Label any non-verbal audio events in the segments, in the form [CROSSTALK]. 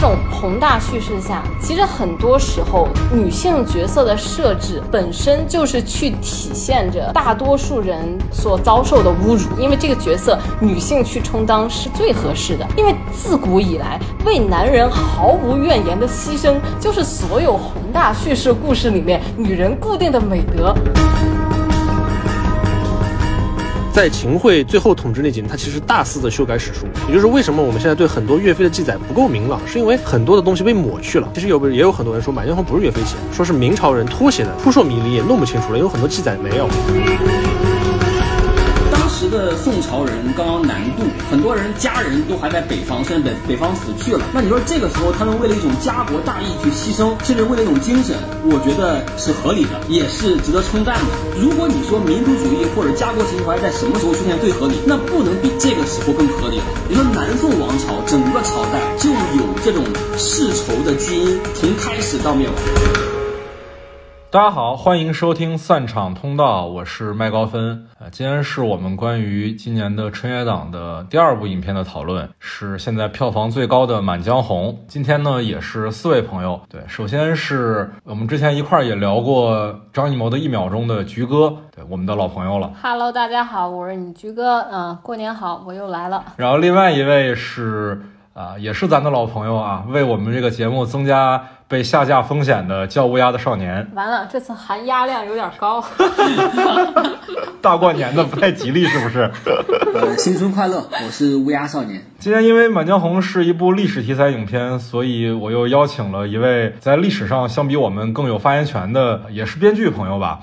这种宏大叙事下，其实很多时候女性角色的设置本身就是去体现着大多数人所遭受的侮辱，因为这个角色女性去充当是最合适的。因为自古以来，为男人毫无怨言的牺牲，就是所有宏大叙事故事里面女人固定的美德。在秦桧最后统治那几年，他其实大肆的修改史书，也就是为什么我们现在对很多岳飞的记载不够明朗，是因为很多的东西被抹去了。其实有不也有很多人说满江红不是岳飞写的，说是明朝人脱写的，扑朔迷离，也弄不清楚了，有很多记载没有。的宋朝人刚刚南渡，很多人家人都还在北方，甚至北北方死去了。那你说这个时候他们为了一种家国大义去牺牲，甚至为了一种精神，我觉得是合理的，也是值得称赞的。如果你说民族主义或者家国情怀在什么时候出现最合理，那不能比这个时候更合理了。你说南宋王朝整个朝代就有这种世仇的基因，从开始到灭亡。大家好，欢迎收听散场通道，我是麦高芬。呃，今天是我们关于今年的春节档的第二部影片的讨论，是现在票房最高的《满江红》。今天呢，也是四位朋友。对，首先是我们之前一块儿也聊过张艺谋的一秒钟的菊哥，对，我们的老朋友了。Hello，大家好，我是你菊哥。嗯，过年好，我又来了。然后另外一位是啊，也是咱的老朋友啊，为我们这个节目增加。被下架风险的叫乌鸦的少年，完了，这次含鸭量有点高。[LAUGHS] 大过年的不太吉利，是不是？呃，新春快乐，我是乌鸦少年。今天因为《满江红》是一部历史题材影片，所以我又邀请了一位在历史上相比我们更有发言权的，也是编剧朋友吧。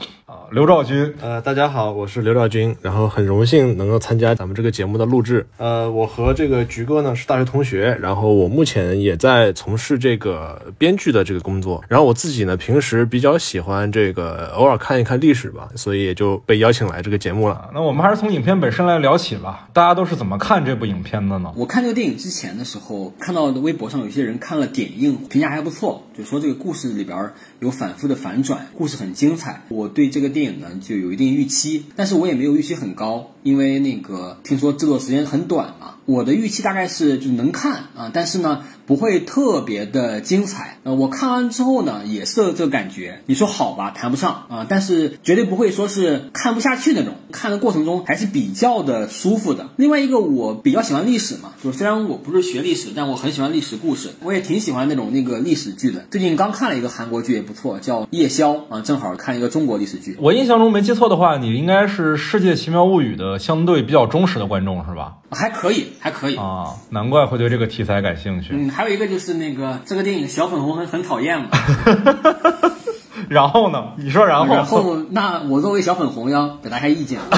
刘兆军，呃，大家好，我是刘兆军，然后很荣幸能够参加咱们这个节目的录制。呃，我和这个菊哥呢是大学同学，然后我目前也在从事这个编剧的这个工作。然后我自己呢平时比较喜欢这个偶尔看一看历史吧，所以也就被邀请来这个节目了。那我们还是从影片本身来聊起吧。大家都是怎么看这部影片的呢？我看这个电影之前的时候，看到微博上有些人看了点映，评价还不错，就说这个故事里边有反复的反转，故事很精彩。我对这个电影呢。就有一定预期，但是我也没有预期很高，因为那个听说制作时间很短嘛。我的预期大概是就能看啊，但是呢不会特别的精彩。呃，我看完之后呢也是这感觉。你说好吧，谈不上啊，但是绝对不会说是看不下去那种。看的过程中还是比较的舒服的。另外一个我比较喜欢历史嘛，就虽然我不是学历史，但我很喜欢历史故事。我也挺喜欢那种那个历史剧的。最近刚看了一个韩国剧也不错，叫《夜宵》啊，正好看一个中国历史剧。我印象中没记错的话，你应该是《世界奇妙物语》的相对比较忠实的观众是吧？还可以，还可以啊，难怪会对这个题材感兴趣。嗯，还有一个就是那个这个电影小粉红很很讨厌嘛。[LAUGHS] 然后呢？你说然后？然后那我作为小粉红要表达一下意见。[LAUGHS]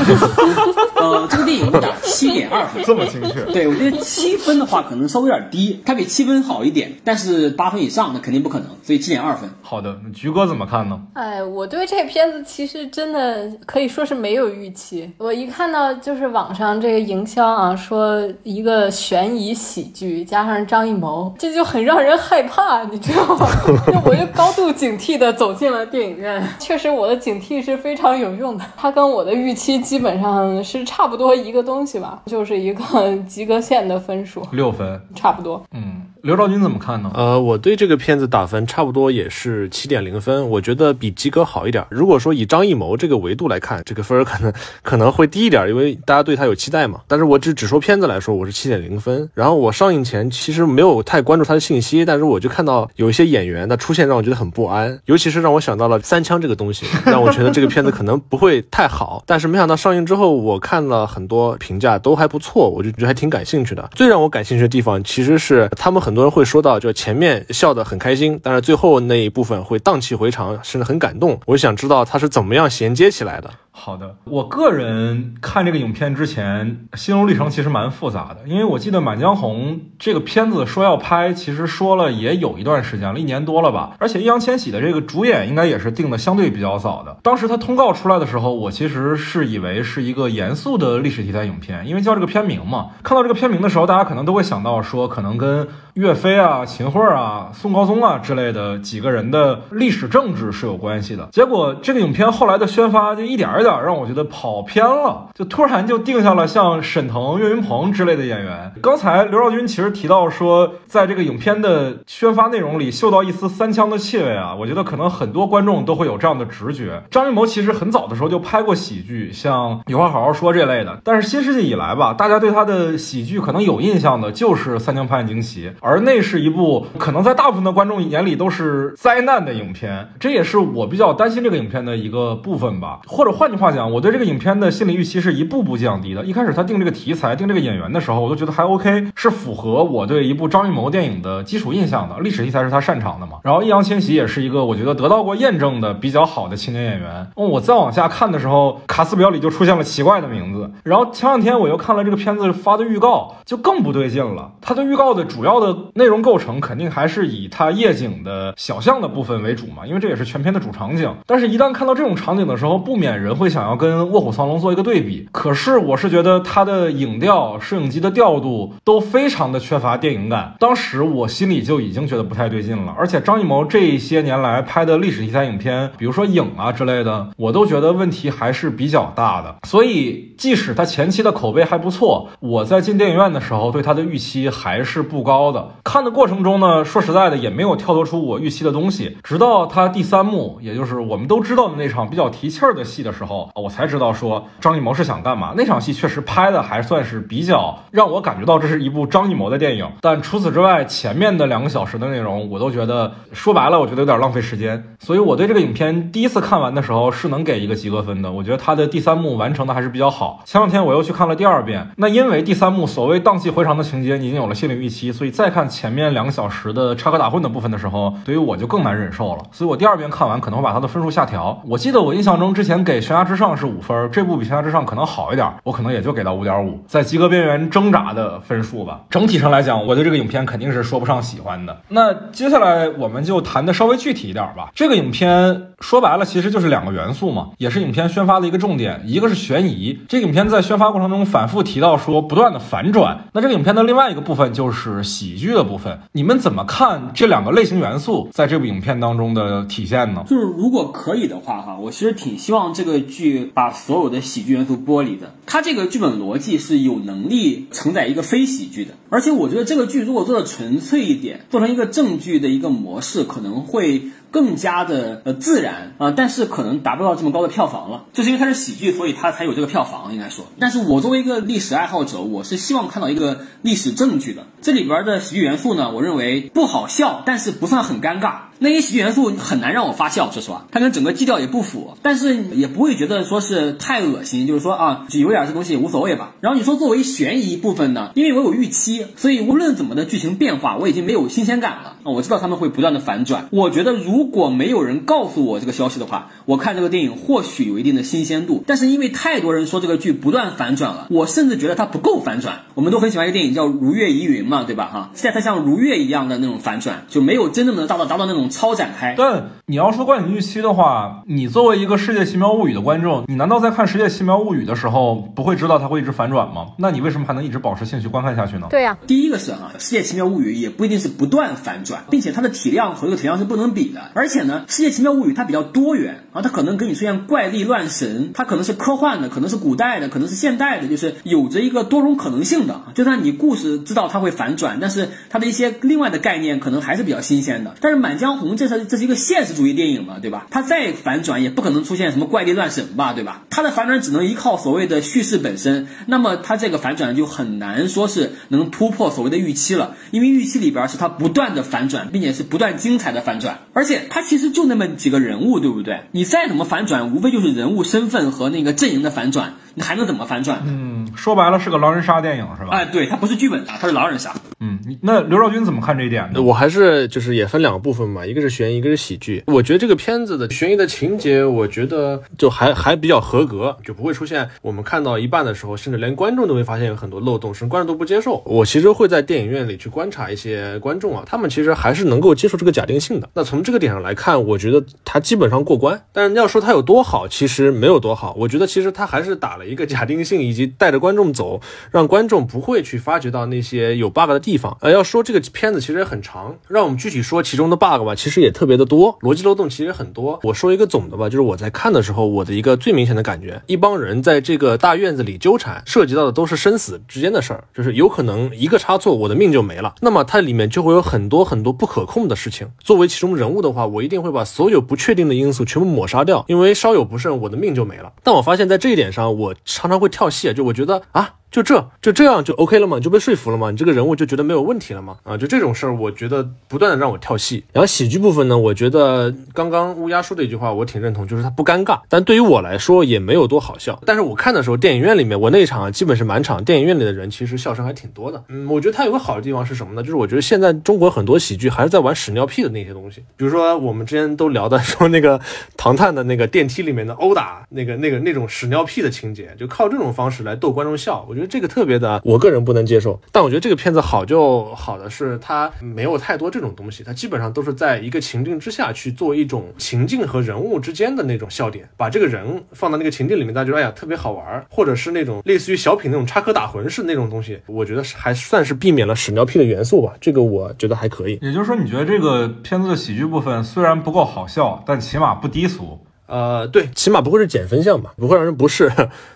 呃，这个电影打七点二分，这么精确？对，我觉得七分的话可能稍微有点低，它比七分好一点，但是八分以上那肯定不可能，所以七点二分。好的，那菊哥怎么看呢？哎，我对这片子其实真的可以说是没有预期。我一看到就是网上这个营销啊，说一个悬疑喜剧加上张艺谋，这就很让人害怕，你知道吗？[LAUGHS] 我就高度警惕的走进了。电影院 [LAUGHS] 确实，我的警惕是非常有用的。它跟我的预期基本上是差不多一个东西吧，就是一个及格线的分数，六分，差不多。嗯。刘兆军怎么看呢？呃，我对这个片子打分差不多也是七点零分，我觉得比及格好一点。如果说以张艺谋这个维度来看，这个分儿可能可能会低一点，因为大家对他有期待嘛。但是我只只说片子来说，我是七点零分。然后我上映前其实没有太关注他的信息，但是我就看到有一些演员的出现让我觉得很不安，尤其是让我想到了三枪这个东西，让我觉得这个片子可能不会太好。但是没想到上映之后，我看了很多评价都还不错，我就觉得还挺感兴趣的。最让我感兴趣的地方其实是他们很很多人会说到就。前面笑得很开心，但是最后那一部分会荡气回肠，甚至很感动。我想知道他是怎么样衔接起来的。好的，我个人看这个影片之前，心路历程其实蛮复杂的，因为我记得《满江红》这个片子说要拍，其实说了也有一段时间了，一年多了吧。而且易烊千玺的这个主演应该也是定的相对比较早的。当时他通告出来的时候，我其实是以为是一个严肃的历史题材影片，因为叫这个片名嘛。看到这个片名的时候，大家可能都会想到说，可能跟岳飞啊、秦桧啊、宋高宗啊之类的几个人的历史政治是有关系的。结果这个影片后来的宣发就一点一点。点让我觉得跑偏了，就突然就定下了像沈腾、岳云鹏之类的演员。刚才刘少军其实提到说，在这个影片的宣发内容里嗅到一丝三枪的气味啊，我觉得可能很多观众都会有这样的直觉。张艺谋其实很早的时候就拍过喜剧，像《有话好好说》这类的，但是新世纪以来吧，大家对他的喜剧可能有印象的就是《三枪拍案惊奇》，而那是一部可能在大部分的观众眼里都是灾难的影片，这也是我比较担心这个影片的一个部分吧。或者换换句话讲，我对这个影片的心理预期是一步步降低的。一开始他定这个题材、定这个演员的时候，我都觉得还 OK，是符合我对一部张艺谋电影的基础印象的。历史题材是他擅长的嘛。然后易烊千玺也是一个我觉得得到过验证的比较好的青年演员。哦，我再往下看的时候，卡斯表里就出现了奇怪的名字。然后前两天我又看了这个片子发的预告，就更不对劲了。它的预告的主要的内容构成肯定还是以它夜景的小巷的部分为主嘛，因为这也是全片的主场景。但是，一旦看到这种场景的时候，不免人会想要跟《卧虎藏龙》做一个对比。可是，我是觉得它的影调、摄影机的调度都非常的缺乏电影感。当时我心里就已经觉得不太对劲了。而且，张艺谋这些年来拍的历史题材影片，比如说《影》啊之类的，我都觉得问题还是比较大的。所以，即使他前期的口碑还不错，我在进电影院的时候对他的预期还是不高的。看的过程中呢，说实在的，也没有跳脱出我预期的东西。直到他第三幕，也就是我们都知道的那场比较提气儿的戏的时候，我才知道说张艺谋是想干嘛。那场戏确实拍的还算是比较让我感觉到这是一部张艺谋的电影。但除此之外，前面的两个小时的内容，我都觉得说白了，我觉得有点浪费时间。所以我对这个影片第一次看完的时候是能给一个及格分的。我觉得他的第三幕完成的还是比较好。前两天我又去看了第二遍，那因为第三幕所谓荡气回肠的情节已经有了心理预期，所以再看前面两个小时的插科打诨的部分的时候，对于我就更难忍受了。所以我第二遍看完可能会把它的分数下调。我记得我印象中之前给《悬之上》是五分，这部比《悬崖之上》可能好一点，我可能也就给到五点五，在及格边缘挣扎的分数吧。整体上来讲，我对这个影片肯定是说不上喜欢的。那接下来我们就谈的稍微具体一点吧。这个影片说白了其实就是两个元素嘛，也是影片宣发的一个重点，一个是悬疑。这个影片在宣发过程中反复提到说不断的反转。那这个影片的另外一个部分就是喜剧的部分，你们怎么看这两个类型元素在这部影片当中的体现呢？就是如果可以的话，哈，我其实挺希望这个剧把所有的喜剧元素剥离的。它这个剧本逻辑是有能力承载一个非喜剧的，而且我觉得这个剧如果做的纯粹一点，做成一个正剧的一个模式，可能会。更加的呃自然啊，但是可能达不到这么高的票房了，就是因为它是喜剧，所以它才有这个票房应该说。但是我作为一个历史爱好者，我是希望看到一个历史证据的。这里边的喜剧元素呢，我认为不好笑，但是不算很尴尬。那些喜剧元素很难让我发笑，说实话，它跟整个基调也不符，但是也不会觉得说是太恶心，就是说啊，就有点这东西无所谓吧。然后你说作为悬疑部分呢，因为我有预期，所以无论怎么的剧情变化，我已经没有新鲜感了啊。我知道他们会不断的反转，我觉得如果没有人告诉我这个消息的话，我看这个电影或许有一定的新鲜度。但是因为太多人说这个剧不断反转了，我甚至觉得它不够反转。我们都很喜欢一个电影叫《如月疑云》嘛，对吧？哈，现在它像如月一样的那种反转，就没有真正的达到达到那种。超展开，但你要说观影预期的话，你作为一个《世界奇妙物语》的观众，你难道在看《世界奇妙物语》的时候不会知道它会一直反转吗？那你为什么还能一直保持兴趣观看下去呢？对呀，第一个是哈，《世界奇妙物语》也不一定是不断反转，并且它的体量和这个体量是不能比的。而且呢，《世界奇妙物语》它比较多元啊，它可能给你出现怪力乱神，它可能是科幻的，可能是古代的，可能是现代的，就是有着一个多种可能性的。就算你故事知道它会反转，但是它的一些另外的概念可能还是比较新鲜的。但是《满江红》这是这是一个。现实主义电影嘛，对吧？它再反转也不可能出现什么怪力乱神吧，对吧？它的反转只能依靠所谓的叙事本身，那么它这个反转就很难说是能突破所谓的预期了，因为预期里边是它不断的反转，并且是不断精彩的反转，而且它其实就那么几个人物，对不对？你再怎么反转，无非就是人物身份和那个阵营的反转，你还能怎么反转？嗯，说白了是个狼人杀电影是吧？哎，对，它不是剧本杀，它是狼人杀。嗯，那刘少军怎么看这一点呢？我还是就是也分两个部分嘛，一个是悬疑，一个是喜剧。我觉得这个片子的悬疑的情节，我觉得就还还比较合格，就不会出现我们看到一半的时候，甚至连观众都会发现有很多漏洞，甚至观众都不接受。我其实会在电影院里去观察一些观众啊，他们其实还是能够接受这个假定性的。那从这个点上来看，我觉得他基本上过关。但是要说他有多好，其实没有多好。我觉得其实他还是打了一个假定性，以及带着观众走，让观众不会去发掘到那些有 bug 的地方。呃，要说这个片子其实也很长，让我们具体说其中的 bug 吧，其实也特别的多，逻辑漏洞其实很多。我说一个总的吧，就是我在看的时候，我的一个最明显的感觉，一帮人在这个大院子里纠缠，涉及到的都是生死之间的事儿，就是有可能一个差错，我的命就没了。那么它里面就会有很多很多不可控的事情。作为其中人物的话，啊我一定会把所有不确定的因素全部抹杀掉，因为稍有不慎，我的命就没了。但我发现，在这一点上，我常常会跳戏，就我觉得啊。就这就这样就 OK 了嘛？就被说服了嘛？你这个人物就觉得没有问题了嘛？啊，就这种事儿，我觉得不断的让我跳戏。然后喜剧部分呢，我觉得刚刚乌鸦说的一句话我挺认同，就是它不尴尬，但对于我来说也没有多好笑。但是我看的时候，电影院里面我那场基本是满场，电影院里的人其实笑声还挺多的。嗯，我觉得它有个好的地方是什么呢？就是我觉得现在中国很多喜剧还是在玩屎尿屁的那些东西，比如说我们之前都聊的说那个唐探的那个电梯里面的殴打，那个那个那种屎尿屁的情节，就靠这种方式来逗观众笑，我觉得这个特别的。我个人不能接受，但我觉得这个片子好就好的是它没有太多这种东西，它基本上都是在一个情境之下去做一种情境和人物之间的那种笑点，把这个人放到那个情境里面，大家觉得哎呀特别好玩，或者是那种类似于小品那种插科打诨式那种东西，我觉得还算是避免了屎尿屁的元素吧，这个我觉得还可以。也就是说，你觉得这个片子的喜剧部分虽然不够好笑，但起码不低俗。呃，对，起码不会是减分项吧，不会让人不适。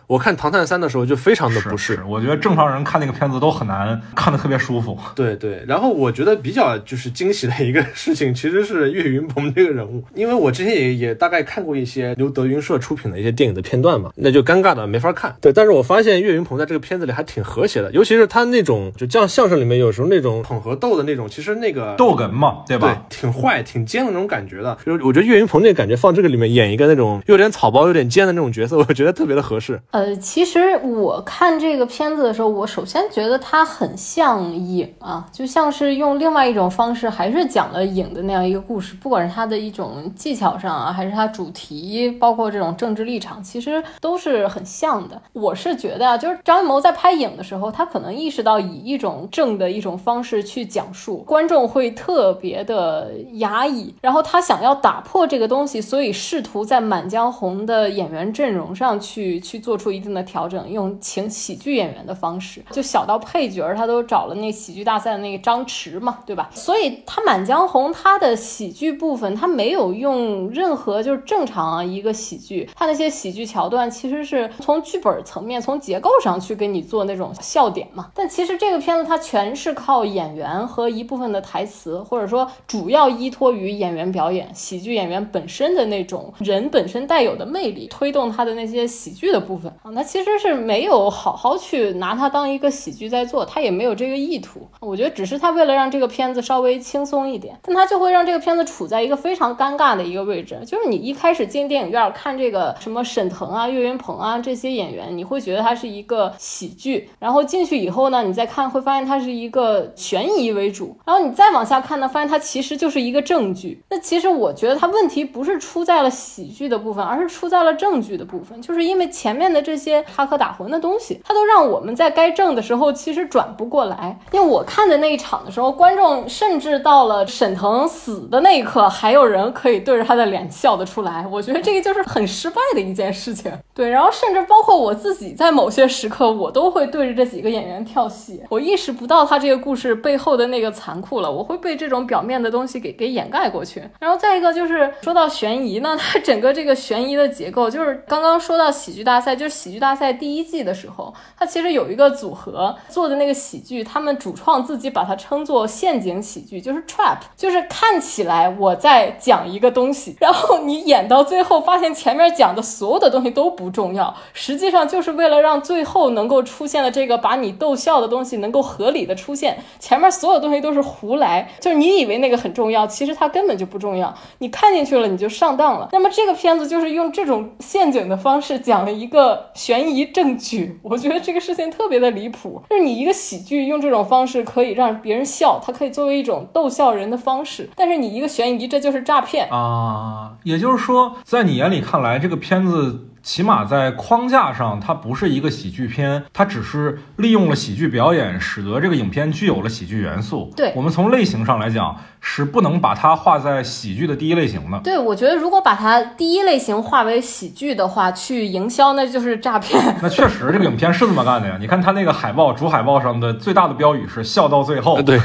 我看《唐探三》的时候就非常的不适，我觉得正常人看那个片子都很难 [LAUGHS] 看得特别舒服。对对，然后我觉得比较就是惊喜的一个事情，其实是岳云鹏这个人物，因为我之前也也大概看过一些由德云社出品的一些电影的片段嘛，那就尴尬的没法看。对，但是我发现岳云鹏在这个片子里还挺和谐的，尤其是他那种就像相声里面有时候那种捧和逗的那种，其实那个逗哏嘛，对吧？对，挺坏、挺尖的那种感觉的。就是我觉得岳云鹏那个感觉放这个里面演一个那种有点草包、有点尖的那种角色，我觉得特别的合适。呃，其实。我看这个片子的时候，我首先觉得它很像影啊，就像是用另外一种方式，还是讲了影的那样一个故事。不管是它的一种技巧上啊，还是它主题，包括这种政治立场，其实都是很像的。我是觉得啊，就是张艺谋在拍影的时候，他可能意识到以一种正的一种方式去讲述，观众会特别的压抑，然后他想要打破这个东西，所以试图在《满江红》的演员阵容上去去做出一定的调整。用请喜剧演员的方式，就小到配角，他都找了那喜剧大赛的那个张弛嘛，对吧？所以他《满江红》他的喜剧部分，他没有用任何就是正常一个喜剧，他那些喜剧桥段其实是从剧本层面、从结构上去给你做那种笑点嘛。但其实这个片子它全是靠演员和一部分的台词，或者说主要依托于演员表演，喜剧演员本身的那种人本身带有的魅力，推动他的那些喜剧的部分啊，那其实是。没有好好去拿它当一个喜剧在做，他也没有这个意图。我觉得只是他为了让这个片子稍微轻松一点，但他就会让这个片子处在一个非常尴尬的一个位置。就是你一开始进电影院看这个什么沈腾啊、岳云鹏啊这些演员，你会觉得它是一个喜剧，然后进去以后呢，你再看会发现它是一个悬疑为主，然后你再往下看呢，发现它其实就是一个正剧。那其实我觉得它问题不是出在了喜剧的部分，而是出在了正剧的部分，就是因为前面的这些插科打。魂的东西，他都让我们在该正的时候其实转不过来。因为我看的那一场的时候，观众甚至到了沈腾死的那一刻，还有人可以对着他的脸笑得出来。我觉得这个就是很失败的一件事情。对，然后甚至包括我自己，在某些时刻，我都会对着这几个演员跳戏。我意识不到他这个故事背后的那个残酷了，我会被这种表面的东西给给掩盖过去。然后再一个就是说到悬疑呢，它整个这个悬疑的结构，就是刚刚说到喜剧大赛，就喜剧大赛第一。季的时候，它其实有一个组合做的那个喜剧，他们主创自己把它称作陷阱喜剧，就是 trap，就是看起来我在讲一个东西，然后你演到最后发现前面讲的所有的东西都不重要，实际上就是为了让最后能够出现的这个把你逗笑的东西能够合理的出现，前面所有东西都是胡来，就是你以为那个很重要，其实它根本就不重要，你看进去了你就上当了。那么这个片子就是用这种陷阱的方式讲了一个悬疑。证据，[LAUGHS] 我觉得这个事情特别的离谱。就是你一个喜剧用这种方式可以让别人笑，它可以作为一种逗笑人的方式。但是你一个悬疑，这就是诈骗啊！也就是说，在你眼里看来，这个片子。起码在框架上，它不是一个喜剧片，它只是利用了喜剧表演，使得这个影片具有了喜剧元素。对我们从类型上来讲，是不能把它划在喜剧的第一类型的。对，我觉得如果把它第一类型划为喜剧的话，去营销那就是诈骗。[LAUGHS] 那确实，这个影片是这么干的呀。你看它那个海报，主海报上的最大的标语是“笑到最后”。对，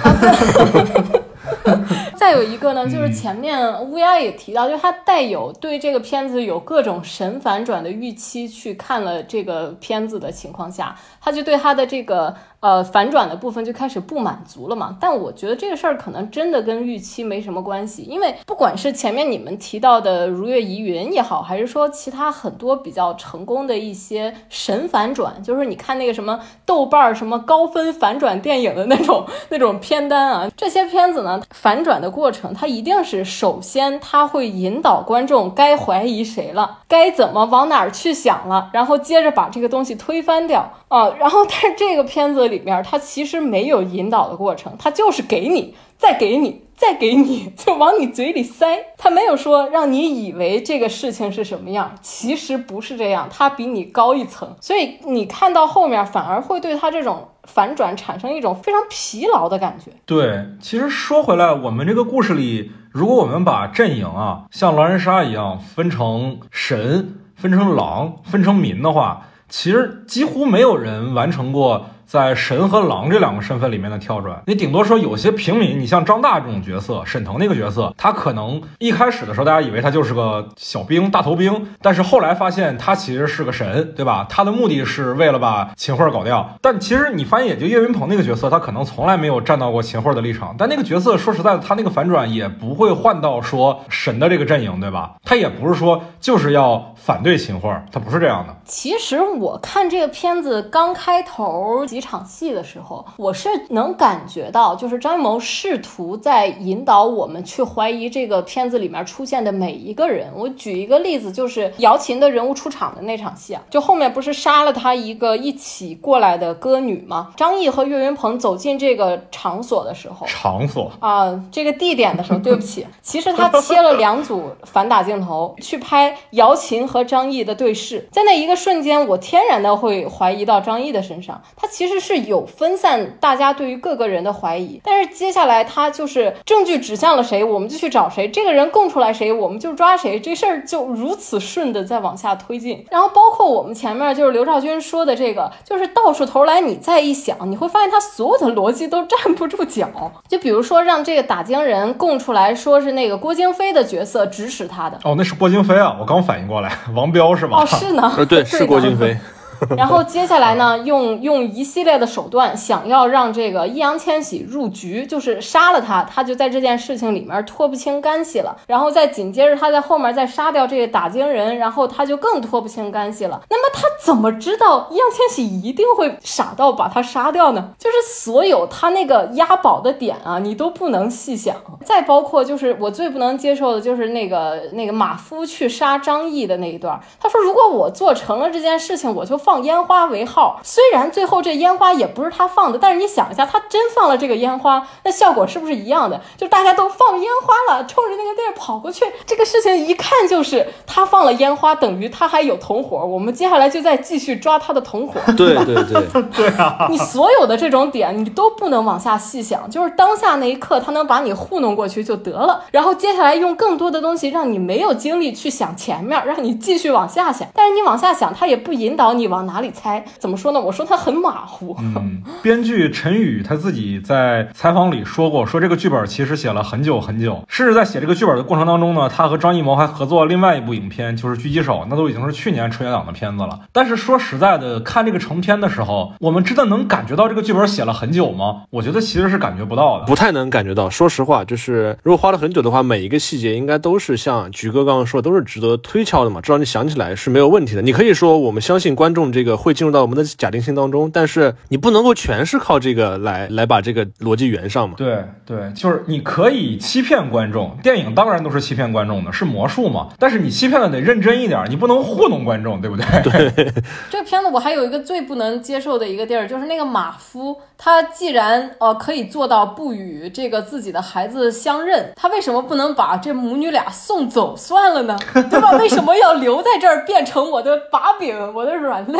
再有一个呢，就是前面乌鸦也提到，就是他带有对这个片子有各种神反转的预期去看了这个片子的情况下，他就对他的这个呃反转的部分就开始不满足了嘛。但我觉得这个事儿可能真的跟预期没什么关系，因为不管是前面你们提到的《如月疑云》也好，还是说其他很多比较成功的一些神反转，就是你看那个什么豆瓣儿什么高分反转电影的那种那种片单啊，这些片子呢反转的过程，它一定是首先它会引导观众该怀疑谁了，该怎么往哪儿去想了，然后接着把这个东西推翻掉啊。然后但是这个片子里面它其实没有引导的过程，它就是给你再给你。再给你，[LAUGHS] 就往你嘴里塞。它没有说让你以为这个事情是什么样，其实不是这样，它比你高一层。所以你看到后面，反而会对他这种反转产生一种非常疲劳的感觉。对，其实说回来，我们这个故事里，如果我们把阵营啊像狼人杀一样分成神、分成狼、分成民的话，其实几乎没有人完成过。在神和狼这两个身份里面的跳转，你顶多说有些平民，你像张大这种角色，沈腾那个角色，他可能一开始的时候大家以为他就是个小兵、大头兵，但是后来发现他其实是个神，对吧？他的目的是为了把秦桧搞掉。但其实你发现，也就岳云鹏那个角色，他可能从来没有站到过秦桧的立场。但那个角色说实在的，他那个反转也不会换到说神的这个阵营，对吧？他也不是说就是要反对秦桧，他不是这样的。其实我看这个片子刚开头。几场戏的时候，我是能感觉到，就是张艺谋试图在引导我们去怀疑这个片子里面出现的每一个人。我举一个例子，就是姚琴的人物出场的那场戏啊，就后面不是杀了他一个一起过来的歌女吗？张译和岳云鹏走进这个场所的时候，[LAUGHS] 场所啊，这个地点的时候，对不起，其实他切了两组反打镜头去拍姚琴和张译的对视，在那一个瞬间，我天然的会怀疑到张译的身上，他其实。其实是有分散大家对于各个人的怀疑，但是接下来他就是证据指向了谁，我们就去找谁，这个人供出来谁，我们就抓谁，这事儿就如此顺的在往下推进。然后包括我们前面就是刘兆军说的这个，就是倒出头来你再一想，你会发现他所有的逻辑都站不住脚。就比如说让这个打更人供出来说是那个郭京飞的角色指使他的，哦，那是郭京飞啊，我刚反应过来，王彪是吧？哦，是呢，呃，对，[LAUGHS] 是郭京飞。[LAUGHS] [LAUGHS] 然后接下来呢，用用一系列的手段，想要让这个易烊千玺入局，就是杀了他，他就在这件事情里面脱不清干系了。然后再紧接着他在后面再杀掉这个打更人，然后他就更脱不清干系了。那么他怎么知道易烊千玺一定会傻到把他杀掉呢？就是所有他那个押宝的点啊，你都不能细想。再包括就是我最不能接受的就是那个那个马夫去杀张译的那一段，他说如果我做成了这件事情，我就。放烟花为号，虽然最后这烟花也不是他放的，但是你想一下，他真放了这个烟花，那效果是不是一样的？就大家都放烟花了，冲着那个地儿跑过去，这个事情一看就是他放了烟花，等于他还有同伙。我们接下来就再继续抓他的同伙。[LAUGHS] 对对对对啊！[LAUGHS] 你所有的这种点，你都不能往下细想，就是当下那一刻，他能把你糊弄过去就得了。然后接下来用更多的东西，让你没有精力去想前面，让你继续往下想。但是你往下想，他也不引导你往。往哪里猜？怎么说呢？我说他很马虎。嗯，编剧陈宇他自己在采访里说过，说这个剧本其实写了很久很久，甚至在写这个剧本的过程当中呢，他和张艺谋还合作了另外一部影片，就是《狙击手》，那都已经是去年春节档的片子了。但是说实在的，看这个成片的时候，我们真的能感觉到这个剧本写了很久吗？我觉得其实是感觉不到的，不太能感觉到。说实话，就是如果花了很久的话，每一个细节应该都是像菊哥刚刚说，都是值得推敲的嘛，至少你想起来是没有问题的。你可以说我们相信观众。众这个会进入到我们的假定性当中，但是你不能够全是靠这个来来把这个逻辑圆上嘛。对对，就是你可以欺骗观众，电影当然都是欺骗观众的，是魔术嘛。但是你欺骗的得认真一点，你不能糊弄观众，对不对？[LAUGHS] 对，[LAUGHS] 这个片子我还有一个最不能接受的一个地儿，就是那个马夫，他既然呃可以做到不与这个自己的孩子相认，他为什么不能把这母女俩送走算了呢？对吧？为什么要留在这儿变成我的把柄，我的软肋，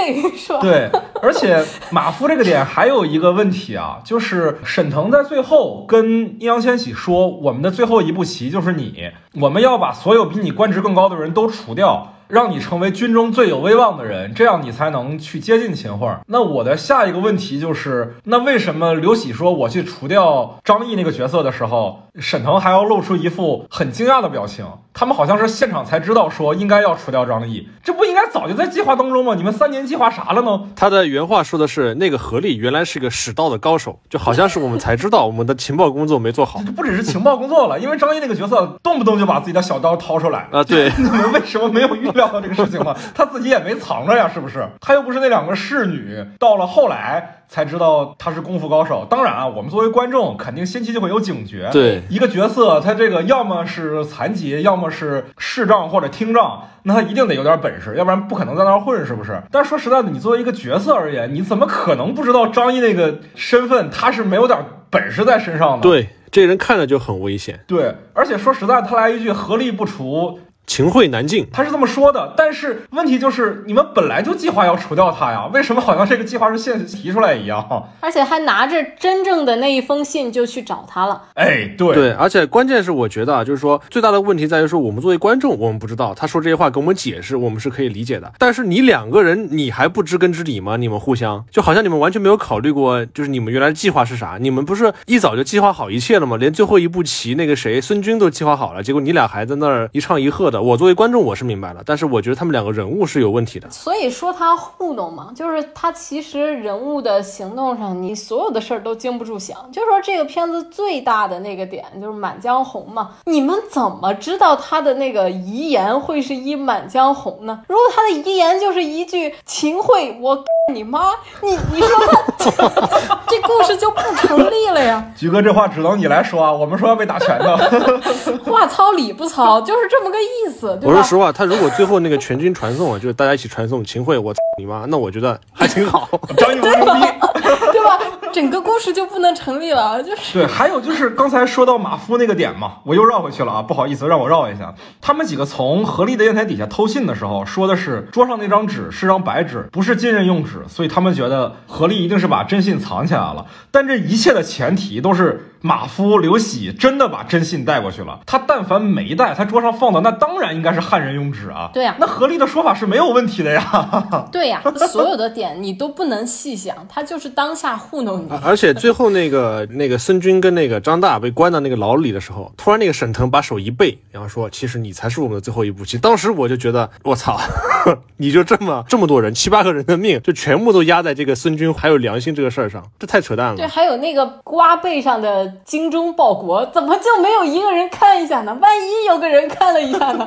对，而且马夫这个点还有一个问题啊，就是沈腾在最后跟易烊千玺说：“我们的最后一步棋就是你，我们要把所有比你官职更高的人都除掉。”让你成为军中最有威望的人，这样你才能去接近秦桧。那我的下一个问题就是，那为什么刘喜说我去除掉张译那个角色的时候，沈腾还要露出一副很惊讶的表情？他们好像是现场才知道说应该要除掉张译，这不应该早就在计划当中吗？你们三年计划啥了呢？他的原话说的是，那个何力原来是个使道的高手，就好像是我们才知道我们的情报工作没做好。不只是情报工作了，因为张译那个角色动不动就把自己的小刀掏出来啊，对，[LAUGHS] 你们为什么没有预料到这个事情吗？他自己也没藏着呀，是不是？他又不是那两个侍女，到了后来。才知道他是功夫高手。当然啊，我们作为观众，肯定先期就会有警觉。对一个角色，他这个要么是残疾，要么是视障或者听障，那他一定得有点本事，要不然不可能在那儿混，是不是？但是说实在的，你作为一个角色而言，你怎么可能不知道张译那个身份他是没有点本事在身上的？对，这人看着就很危险。对，而且说实在，他来一句合力不除。秦桧难进，他是这么说的。但是问题就是，你们本来就计划要除掉他呀，为什么好像这个计划是现提出来一样？而且还拿着真正的那一封信就去找他了。哎，对对，而且关键是我觉得啊，就是说最大的问题在于说，我们作为观众，我们不知道他说这些话给我们解释，我们是可以理解的。但是你两个人，你还不知根知底吗？你们互相就好像你们完全没有考虑过，就是你们原来的计划是啥？你们不是一早就计划好一切了吗？连最后一步棋那个谁孙军都计划好了，结果你俩还在那儿一唱一和的。我作为观众，我。是明白了，但是我觉得他们两个人物是有问题的。所以说他糊弄嘛，就是他其实人物的行动上，你所有的事儿都经不住想。就说这个片子最大的那个点就是《满江红》嘛，你们怎么知道他的那个遗言会是一《满江红》呢？如果他的遗言就是一句“秦桧，我你妈”，你你说他 [LAUGHS] 这故事就不成立了呀？[LAUGHS] 菊哥，这话只能你来说啊，我们说要被打拳的。[LAUGHS] 话糙理不糙，就是这么个意思。我说实话。他如果最后那个全军传送啊，就是大家一起传送秦桧，我操你妈，那我觉得还挺好。张艺谋牛逼，对吧？整个故事就不能成立了，就是对。还有就是刚才说到马夫那个点嘛，我又绕回去了啊，不好意思，让我绕一下。他们几个从何丽的砚台底下偷信的时候，说的是桌上那张纸是张白纸，不是金人用纸，所以他们觉得何丽一定是把真信藏起来了。但这一切的前提都是。马夫刘喜真的把真信带过去了。他但凡没带，他桌上放的那当然应该是汉人用纸啊。对呀，那何丽的说法是没有问题的呀。[LAUGHS] 对呀，所有的点你都不能细想，他就是当下糊弄你。而且最后那个那个孙军跟那个张大被关到那个牢里的时候，突然那个沈腾把手一背，然后说：“其实你才是我们的最后一步棋。”当时我就觉得，我操，[LAUGHS] 你就这么这么多人，七八个人的命就全部都压在这个孙军还有良心这个事儿上，这太扯淡了。对，还有那个瓜背上的。精忠报国，怎么就没有一个人看一下呢？万一有个人看了一下呢？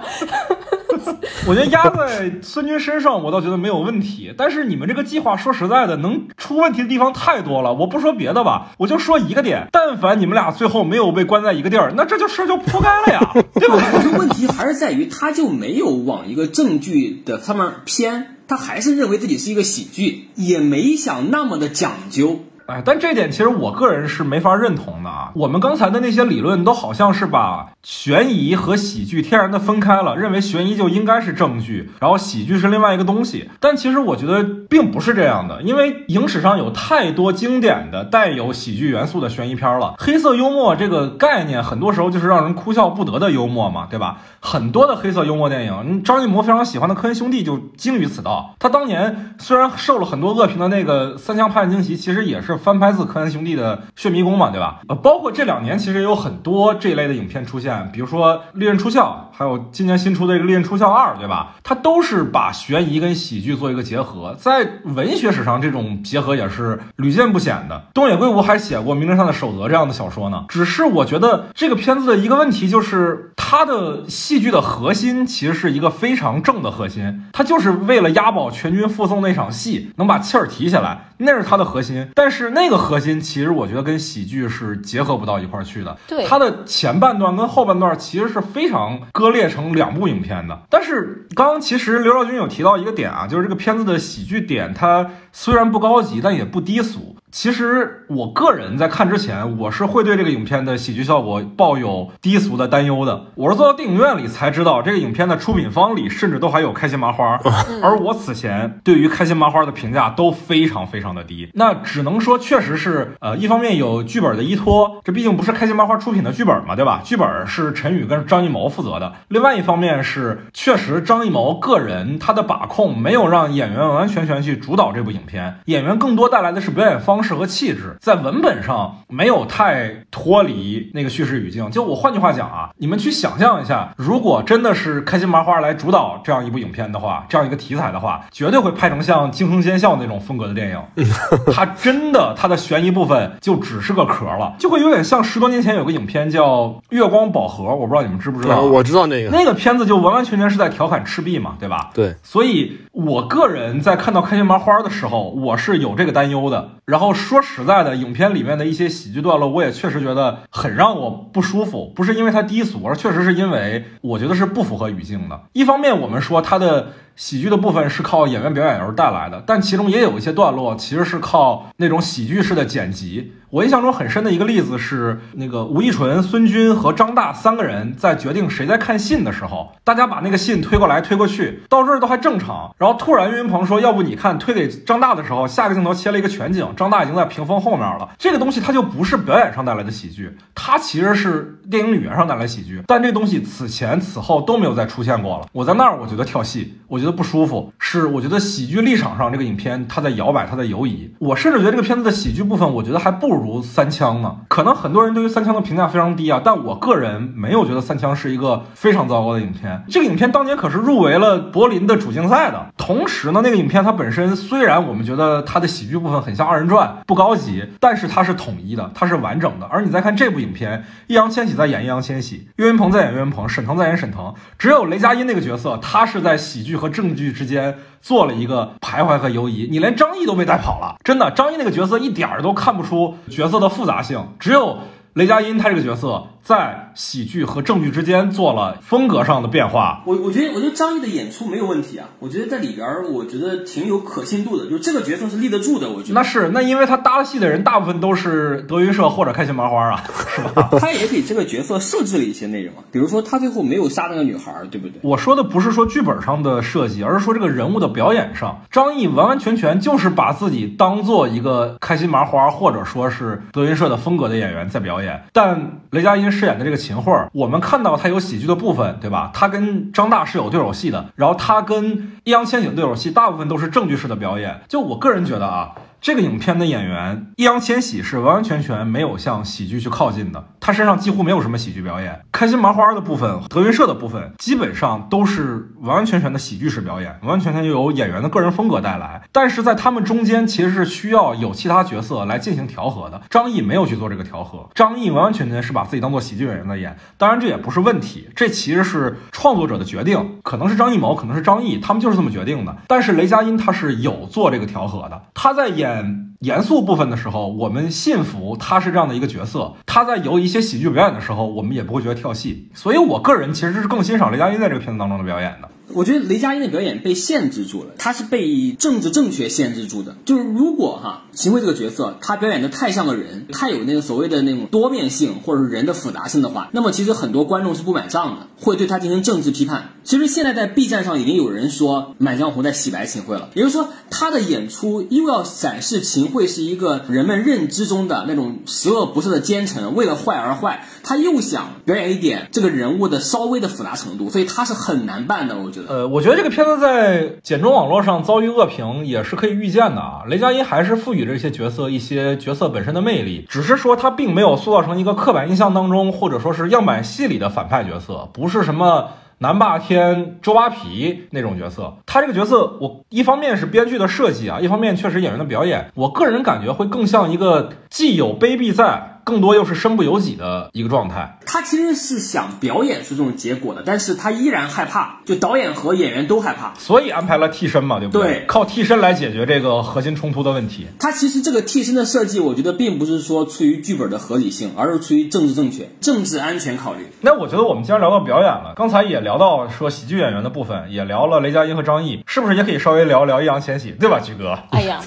[LAUGHS] 我觉得压在孙军身上，我倒觉得没有问题。但是你们这个计划，说实在的，能出问题的地方太多了。我不说别的吧，我就说一个点：但凡你们俩最后没有被关在一个地儿，那这就事儿就铺盖了呀，[LAUGHS] 对吧？我问题还是在于，他就没有往一个正剧的上面偏，他还是认为自己是一个喜剧，也没想那么的讲究。哎，但这点其实我个人是没法认同的啊。我们刚才的那些理论都好像是把悬疑和喜剧天然的分开了，认为悬疑就应该是正剧，然后喜剧是另外一个东西。但其实我觉得并不是这样的，因为影史上有太多经典的带有喜剧元素的悬疑片了。黑色幽默这个概念，很多时候就是让人哭笑不得的幽默嘛，对吧？很多的黑色幽默电影，张艺谋非常喜欢的科恩兄弟就精于此道。他当年虽然受了很多恶评的那个《三枪拍案惊奇》，其实也是。翻拍自科恩兄弟的《血迷宫》嘛，对吧？呃，包括这两年其实也有很多这类的影片出现，比如说《利刃出鞘》，还有今年新出的这个《利刃出鞘二》，对吧？它都是把悬疑跟喜剧做一个结合，在文学史上这种结合也是屡见不鲜的。东野圭吾还写过《名侦探的守则》这样的小说呢。只是我觉得这个片子的一个问题就是它的戏剧的核心其实是一个非常正的核心，它就是为了押宝全军覆送那场戏能把气儿提起来，那是它的核心。但是那个核心其实我觉得跟喜剧是结合不到一块儿去的。对它的前半段跟后后半段其实是非常割裂成两部影片的。但是刚刚其实刘少军有提到一个点啊，就是这个片子的喜剧点，它虽然不高级，但也不低俗。其实我个人在看之前，我是会对这个影片的喜剧效果抱有低俗的担忧的。我是坐到电影院里才知道，这个影片的出品方里甚至都还有开心麻花，而我此前对于开心麻花的评价都非常非常的低。那只能说，确实是呃，一方面有剧本的依托，这毕竟不是开心麻花出品的剧本嘛，对吧？剧本是陈宇跟张艺谋负责的。另外一方面是，确实张艺谋个人他的把控没有让演员完完全全去主导这部影片，演员更多带来的是表演方式和气质，在文本上没有太脱离那个叙事语境。就我换句话讲啊，你们去想象一下，如果真的是开心麻花来主导这样一部影片的话，这样一个题材的话，绝对会拍成像《惊声尖笑》那种风格的电影。[LAUGHS] 它真的，它的悬疑部分就只是个壳了，就会有点像十多年前有个影片叫《月光宝盒》，我不知道你们知不知道我知道那个，那个片子就完完全全是在调侃赤壁嘛，对吧？对，所以我个人在看到开心麻花的时候，我是有这个担忧的。然后说实在的，影片里面的一些喜剧段落，我也确实觉得很让我不舒服，不是因为它低俗，而确实是因为我觉得是不符合语境的。一方面，我们说它的喜剧的部分是靠演员表演而带来的，但其中也有一些段落其实是靠那种喜剧式的剪辑。我印象中很深的一个例子是，那个吴亦纯、孙军和张大三个人在决定谁在看信的时候，大家把那个信推过来推过去，到这儿都还正常。然后突然岳云鹏说：“要不你看，推给张大的时候，下个镜头切了一个全景，张大已经在屏风后面了。这个东西它就不是表演上带来的喜剧，它其实是电影语言上带来喜剧。但这东西此前此后都没有再出现过了。我在那儿，我觉得跳戏，我觉得不舒服，是我觉得喜剧立场上这个影片它在摇摆，它在游移。我甚至觉得这个片子的喜剧部分，我觉得还不如三枪呢。可能很多人对于三枪的评价非常低啊，但我个人没有觉得三枪是一个非常糟糕的影片。这个影片当年可是入围了柏林的主竞赛的。同时呢，那个影片它本身虽然我们觉得它的喜剧部分很像二人转，不高级，但是它是统一的，它是完整的。而你再看这部影片，易烊千玺在演易烊千玺，岳云鹏在演岳云鹏，沈腾在演沈腾，只有雷佳音那个角色，他是在喜剧和证据之间做了一个徘徊和犹疑。你连张译都被带跑了，真的，张译那个角色一点儿都看不出角色的复杂性，只有雷佳音他这个角色在喜剧和正剧之间做了风格上的变化。我我觉得，我觉得张译的演出没有问题啊。我觉得在里边儿，我觉得挺有可信度的，就是这个角色是立得住的。我觉得那是那因为他搭戏的人大部分都是德云社或者开心麻花啊，是吧？[LAUGHS] 他也给这个角色设置了一些内容啊，比如说他最后没有杀那个女孩儿，对不对？我说的不是说剧本上的设计，而是说这个人物的表演上，张译完完全全就是把自己当做一个开心麻花或者说是德云社的风格的演员在表演。但雷佳音饰演的这个秦桧，我们看到他有喜剧的部分，对吧？他跟张大是有对手戏的，然后他跟易烊千玺的对手戏大部分都是正剧式的表演。就我个人觉得啊。这个影片的演员易烊千玺是完完全全没有向喜剧去靠近的，他身上几乎没有什么喜剧表演。开心麻花的部分、德云社的部分，基本上都是完完全全的喜剧式表演，完完全全由演员的个人风格带来。但是在他们中间，其实是需要有其他角色来进行调和的。张译没有去做这个调和，张译完完全全是把自己当做喜剧演员在演。当然，这也不是问题，这其实是创作者的决定，可能是张艺谋，可能是张译，他们就是这么决定的。但是雷佳音他是有做这个调和的，他在演。严肃部分的时候，我们信服他是这样的一个角色。他在有一些喜剧表演的时候，我们也不会觉得跳戏。所以我个人其实是更欣赏雷佳音在这个片子当中的表演的。我觉得雷佳音的表演被限制住了，他是被政治正确限制住的。就是如果哈秦桧这个角色他表演的太像个人，太有那个所谓的那种多面性或者是人的复杂性的话，那么其实很多观众是不买账的，会对他进行政治批判。其实现在在 B 站上已经有人说《满江红》在洗白秦桧了，也就是说他的演出又要展示秦会是一个人们认知中的那种十恶不赦的奸臣，为了坏而坏。他又想表演一点这个人物的稍微的复杂程度，所以他是很难办的，我觉得。呃，我觉得这个片子在简中网络上遭遇恶评也是可以预见的啊。雷佳音还是赋予这些角色一些角色本身的魅力，只是说他并没有塑造成一个刻板印象当中或者说是样板戏里的反派角色，不是什么。南霸天、周扒皮那种角色，他这个角色，我一方面是编剧的设计啊，一方面确实演员的表演，我个人感觉会更像一个既有卑鄙在。更多又是身不由己的一个状态。他其实是想表演出这种结果的，但是他依然害怕，就导演和演员都害怕，所以安排了替身嘛，对不对？对靠替身来解决这个核心冲突的问题。他其实这个替身的设计，我觉得并不是说出于剧本的合理性，而是出于政治正确、政治安全考虑。那我觉得我们既然聊到表演了，刚才也聊到说喜剧演员的部分，也聊了雷佳音和张译，是不是也可以稍微聊聊易烊千玺，对吧，菊哥？哎呀，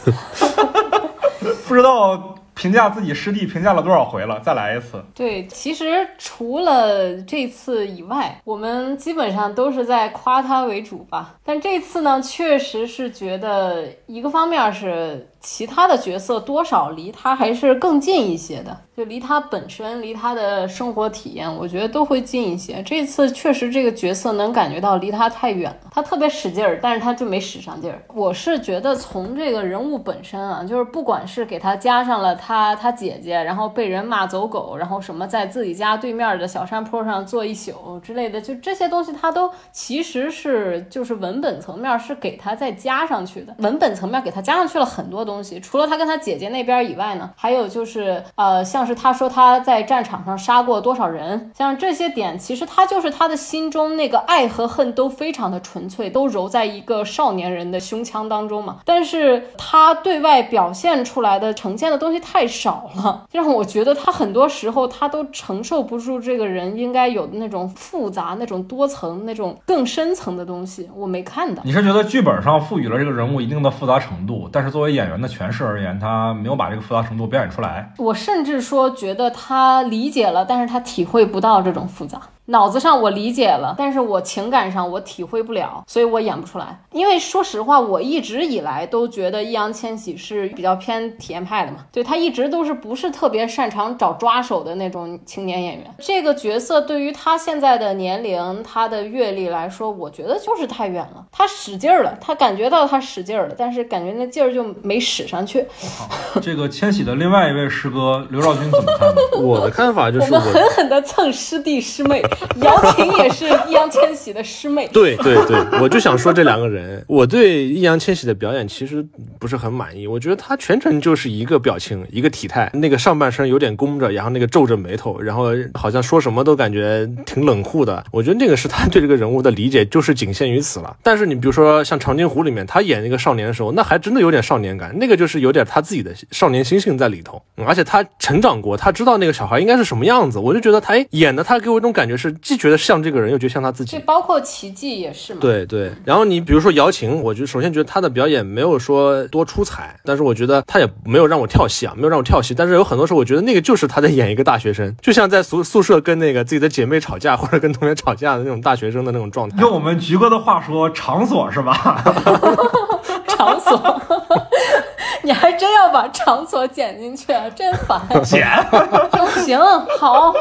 [LAUGHS] 不知道。评价自己师弟评价了多少回了？再来一次。对，其实除了这次以外，我们基本上都是在夸他为主吧。但这次呢，确实是觉得一个方面是。其他的角色多少离他还是更近一些的，就离他本身、离他的生活体验，我觉得都会近一些。这次确实这个角色能感觉到离他太远了，他特别使劲儿，但是他就没使上劲儿。我是觉得从这个人物本身啊，就是不管是给他加上了他他姐姐，然后被人骂走狗，然后什么在自己家对面的小山坡上坐一宿之类的，就这些东西他都其实是就是文本层面是给他再加上去的，文本层面给他加上去了很多东。东西除了他跟他姐姐那边以外呢，还有就是呃，像是他说他在战场上杀过多少人，像这些点，其实他就是他的心中那个爱和恨都非常的纯粹，都揉在一个少年人的胸腔当中嘛。但是他对外表现出来的呈现的东西太少了，让我觉得他很多时候他都承受不住这个人应该有的那种复杂、那种多层、那种更深层的东西，我没看到。你是觉得剧本上赋予了这个人物一定的复杂程度，但是作为演员。诠释而言，他没有把这个复杂程度表演出来。我甚至说，觉得他理解了，但是他体会不到这种复杂。脑子上我理解了，但是我情感上我体会不了，所以我演不出来。因为说实话，我一直以来都觉得易烊千玺是比较偏体验派的嘛，对他一直都是不是特别擅长找抓手的那种青年演员。这个角色对于他现在的年龄、他的阅历来说，我觉得就是太远了。他使劲儿了，他感觉到他使劲儿了，但是感觉那劲儿就没使上去。这个千玺的另外一位师哥刘兆军怎么看？[LAUGHS] 我的看法就是我们狠狠地蹭师弟师妹。[LAUGHS] 姚琴也是易烊千玺的师妹。对对对，我就想说这两个人，我对易烊千玺的表演其实不是很满意。我觉得他全程就是一个表情，一个体态，那个上半身有点弓着，然后那个皱着眉头，然后好像说什么都感觉挺冷酷的。我觉得那个是他对这个人物的理解，就是仅限于此了。但是你比如说像《长津湖》里面，他演那个少年的时候，那还真的有点少年感，那个就是有点他自己的少年心性在里头，而且他成长过，他知道那个小孩应该是什么样子。我就觉得他演的，他给我一种感觉是，既觉得像这个人，又觉得像他自己。这包括奇迹也是嘛？对对。然后你比如说姚琴，我就首先觉得她的表演没有说多出彩，但是我觉得她也没有让我跳戏啊，没有让我跳戏。但是有很多时候，我觉得那个就是她在演一个大学生，就像在宿宿舍跟那个自己的姐妹吵架，或者跟同学吵架的那种大学生的那种状态。用我们菊哥的话说，场所是吧？[LAUGHS] 场所。你还真要把场所剪进去啊？真烦！剪，行好。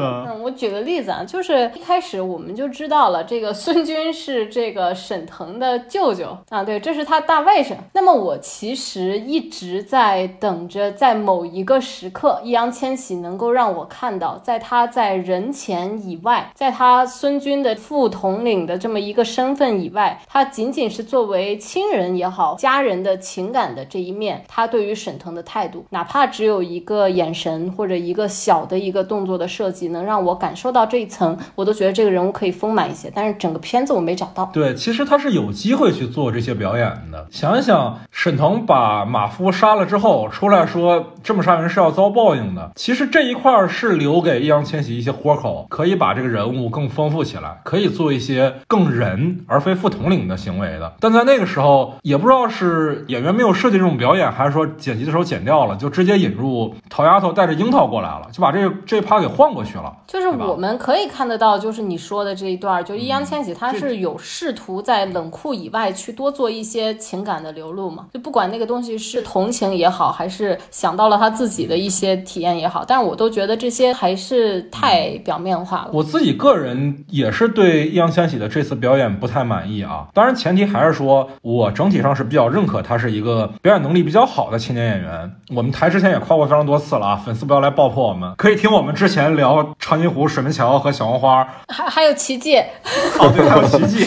嗯，我举个例子啊，就是一开始我们就知道了，这个孙军是这个沈腾的舅舅啊，对，这是他大外甥。那么我其实一直在等着，在某一个时刻，易烊千玺能够让我看到，在他在人前以外，在他孙军的副统领的这么一个身份以外，他仅仅是作为亲人也好，家人的情感的这一面。他对于沈腾的态度，哪怕只有一个眼神或者一个小的一个动作的设计，能让我感受到这一层，我都觉得这个人物可以丰满一些。但是整个片子我没找到。对，其实他是有机会去做这些表演的。想一想，沈腾把马夫杀了之后，出来说这么杀人是要遭报应的。其实这一块是留给易烊千玺一些豁口，可以把这个人物更丰富起来，可以做一些更人而非副统领的行为的。但在那个时候，也不知道是演员没有设计这种表演演，还是说剪辑的时候剪掉了，就直接引入桃丫头带着樱桃过来了，就把这这趴给换过去了。就是我们可以看得到，就是你说的这一段，就易烊千玺他是有试图在冷酷以外去多做一些情感的流露嘛？就不管那个东西是同情也好，还是想到了他自己的一些体验也好，但是我都觉得这些还是太表面化了。我自己个人也是对易烊千玺的这次表演不太满意啊。当然前提还是说我整体上是比较认可他是一个表演能力比较好的青年演员。我们台之前也夸过非常多次了啊，粉丝不要来爆破我们，可以听我们之前聊长津湖、水门桥和小红花，还还有奇迹。哦对，还有奇迹。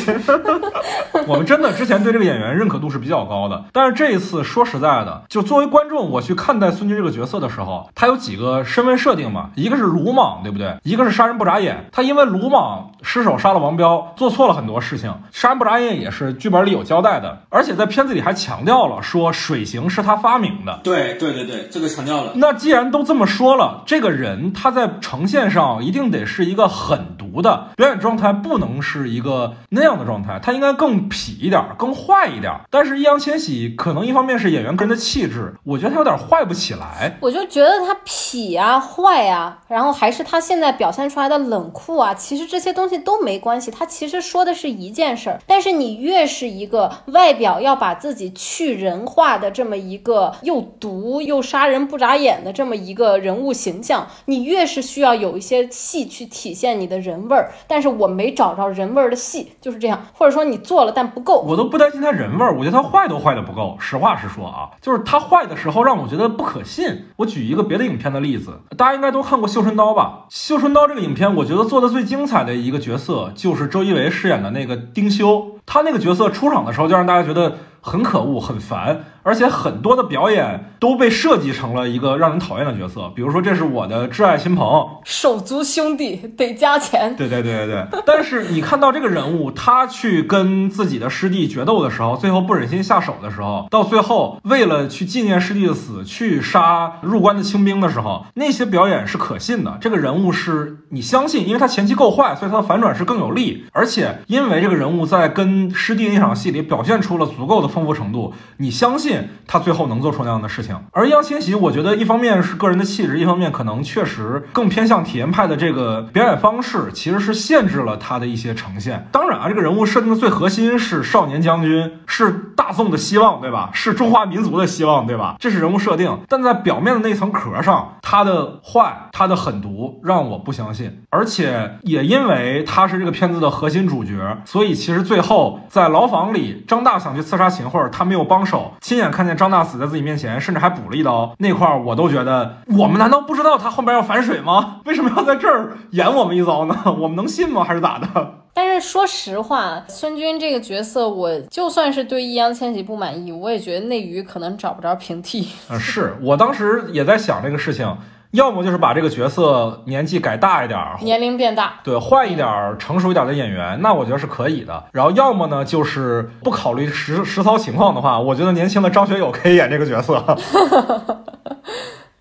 [LAUGHS] 我们真的之前对这个演员认可度是比较高的，但是这一次说实在的，就作为观众，我去看待孙军这个角色的时候，他有几个身份设定嘛，一个是鲁莽，对不对？一个是杀人不眨眼。他因为鲁莽失手杀了王彪，做错了很多事情，杀人不眨眼也是剧本里有交代的，而且在片子里还强调了说水刑是他发明的。对对对对，这个强调了。那既然都这么说了，这个人他在呈现上一定得是一个狠毒的表演状态，不能是一个那样的状态，他应该更痞一点，更坏一点。但是易烊千玺可能一方面是演员个人的气质，我觉得他有点坏不起来。我就觉得他痞啊、坏啊，然后还是他现在表现出来的冷酷啊，其实这些东西都没关系。他其实说的是一件事儿，但是你越是一个外表要把自己去人化的这么一个又毒又杀人不眨眼的这么一个人物形象，你越是需要有一些戏去体现你的人人味儿。但是我没找着人味儿的戏，就是这样，或者说你做了但不够。我都不担心他人味儿，我觉得他坏都坏的不够。实话实说啊，就是他坏的时候让我觉得不可信。我举一个别的影片的例子，大家应该都看过《绣春刀》吧？《绣春刀》这个影片，我觉得做的最精彩的一个角色就是周一围饰演的那个丁修，他那个角色出场的时候就让大家觉得很可恶、很烦。而且很多的表演都被设计成了一个让人讨厌的角色，比如说这是我的挚爱亲朋，手足兄弟得加钱。对对对对对。但是你看到这个人物，他去跟自己的师弟决斗的时候，最后不忍心下手的时候，到最后为了去纪念师弟的死，去杀入关的清兵的时候，那些表演是可信的。这个人物是你相信，因为他前期够坏，所以他的反转是更有力。而且因为这个人物在跟师弟那场戏里表现出了足够的丰富程度，你相信。他最后能做出那样的事情，而易烊千玺，我觉得一方面是个人的气质，一方面可能确实更偏向体验派的这个表演方式，其实是限制了他的一些呈现。当然啊，这个人物设定的最核心是少年将军，是大宋的希望，对吧？是中华民族的希望，对吧？这是人物设定，但在表面的那层壳上，他的坏，他的狠毒，让我不相信。而且也因为他是这个片子的核心主角，所以其实最后在牢房里，张大想去刺杀秦桧，他没有帮手，亲眼。看见张大死在自己面前，甚至还补了一刀，那块儿我都觉得，我们难道不知道他后面要反水吗？[LAUGHS] 为什么要在这儿演我们一遭呢？我们能信吗？还是咋的？但 [LAUGHS] 是说实话，孙军这个角色，我就算是对易烊千玺不满意，我也觉得内娱可能找不着平替。啊，是我当时也在想这个事情。要么就是把这个角色年纪改大一点，年龄变大，对，换一点成熟一点的演员，那我觉得是可以的。然后要么呢，就是不考虑实实操情况的话，我觉得年轻的张学友可以演这个角色。[LAUGHS]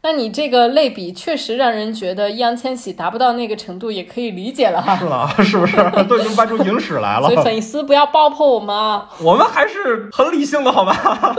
那你这个类比确实让人觉得易烊千玺达不到那个程度，也可以理解了哈。是了，[LAUGHS] 是不是都已经搬出影史来了？所以粉丝不要爆破我们啊！[LAUGHS] 我们还是很理性的，好吧？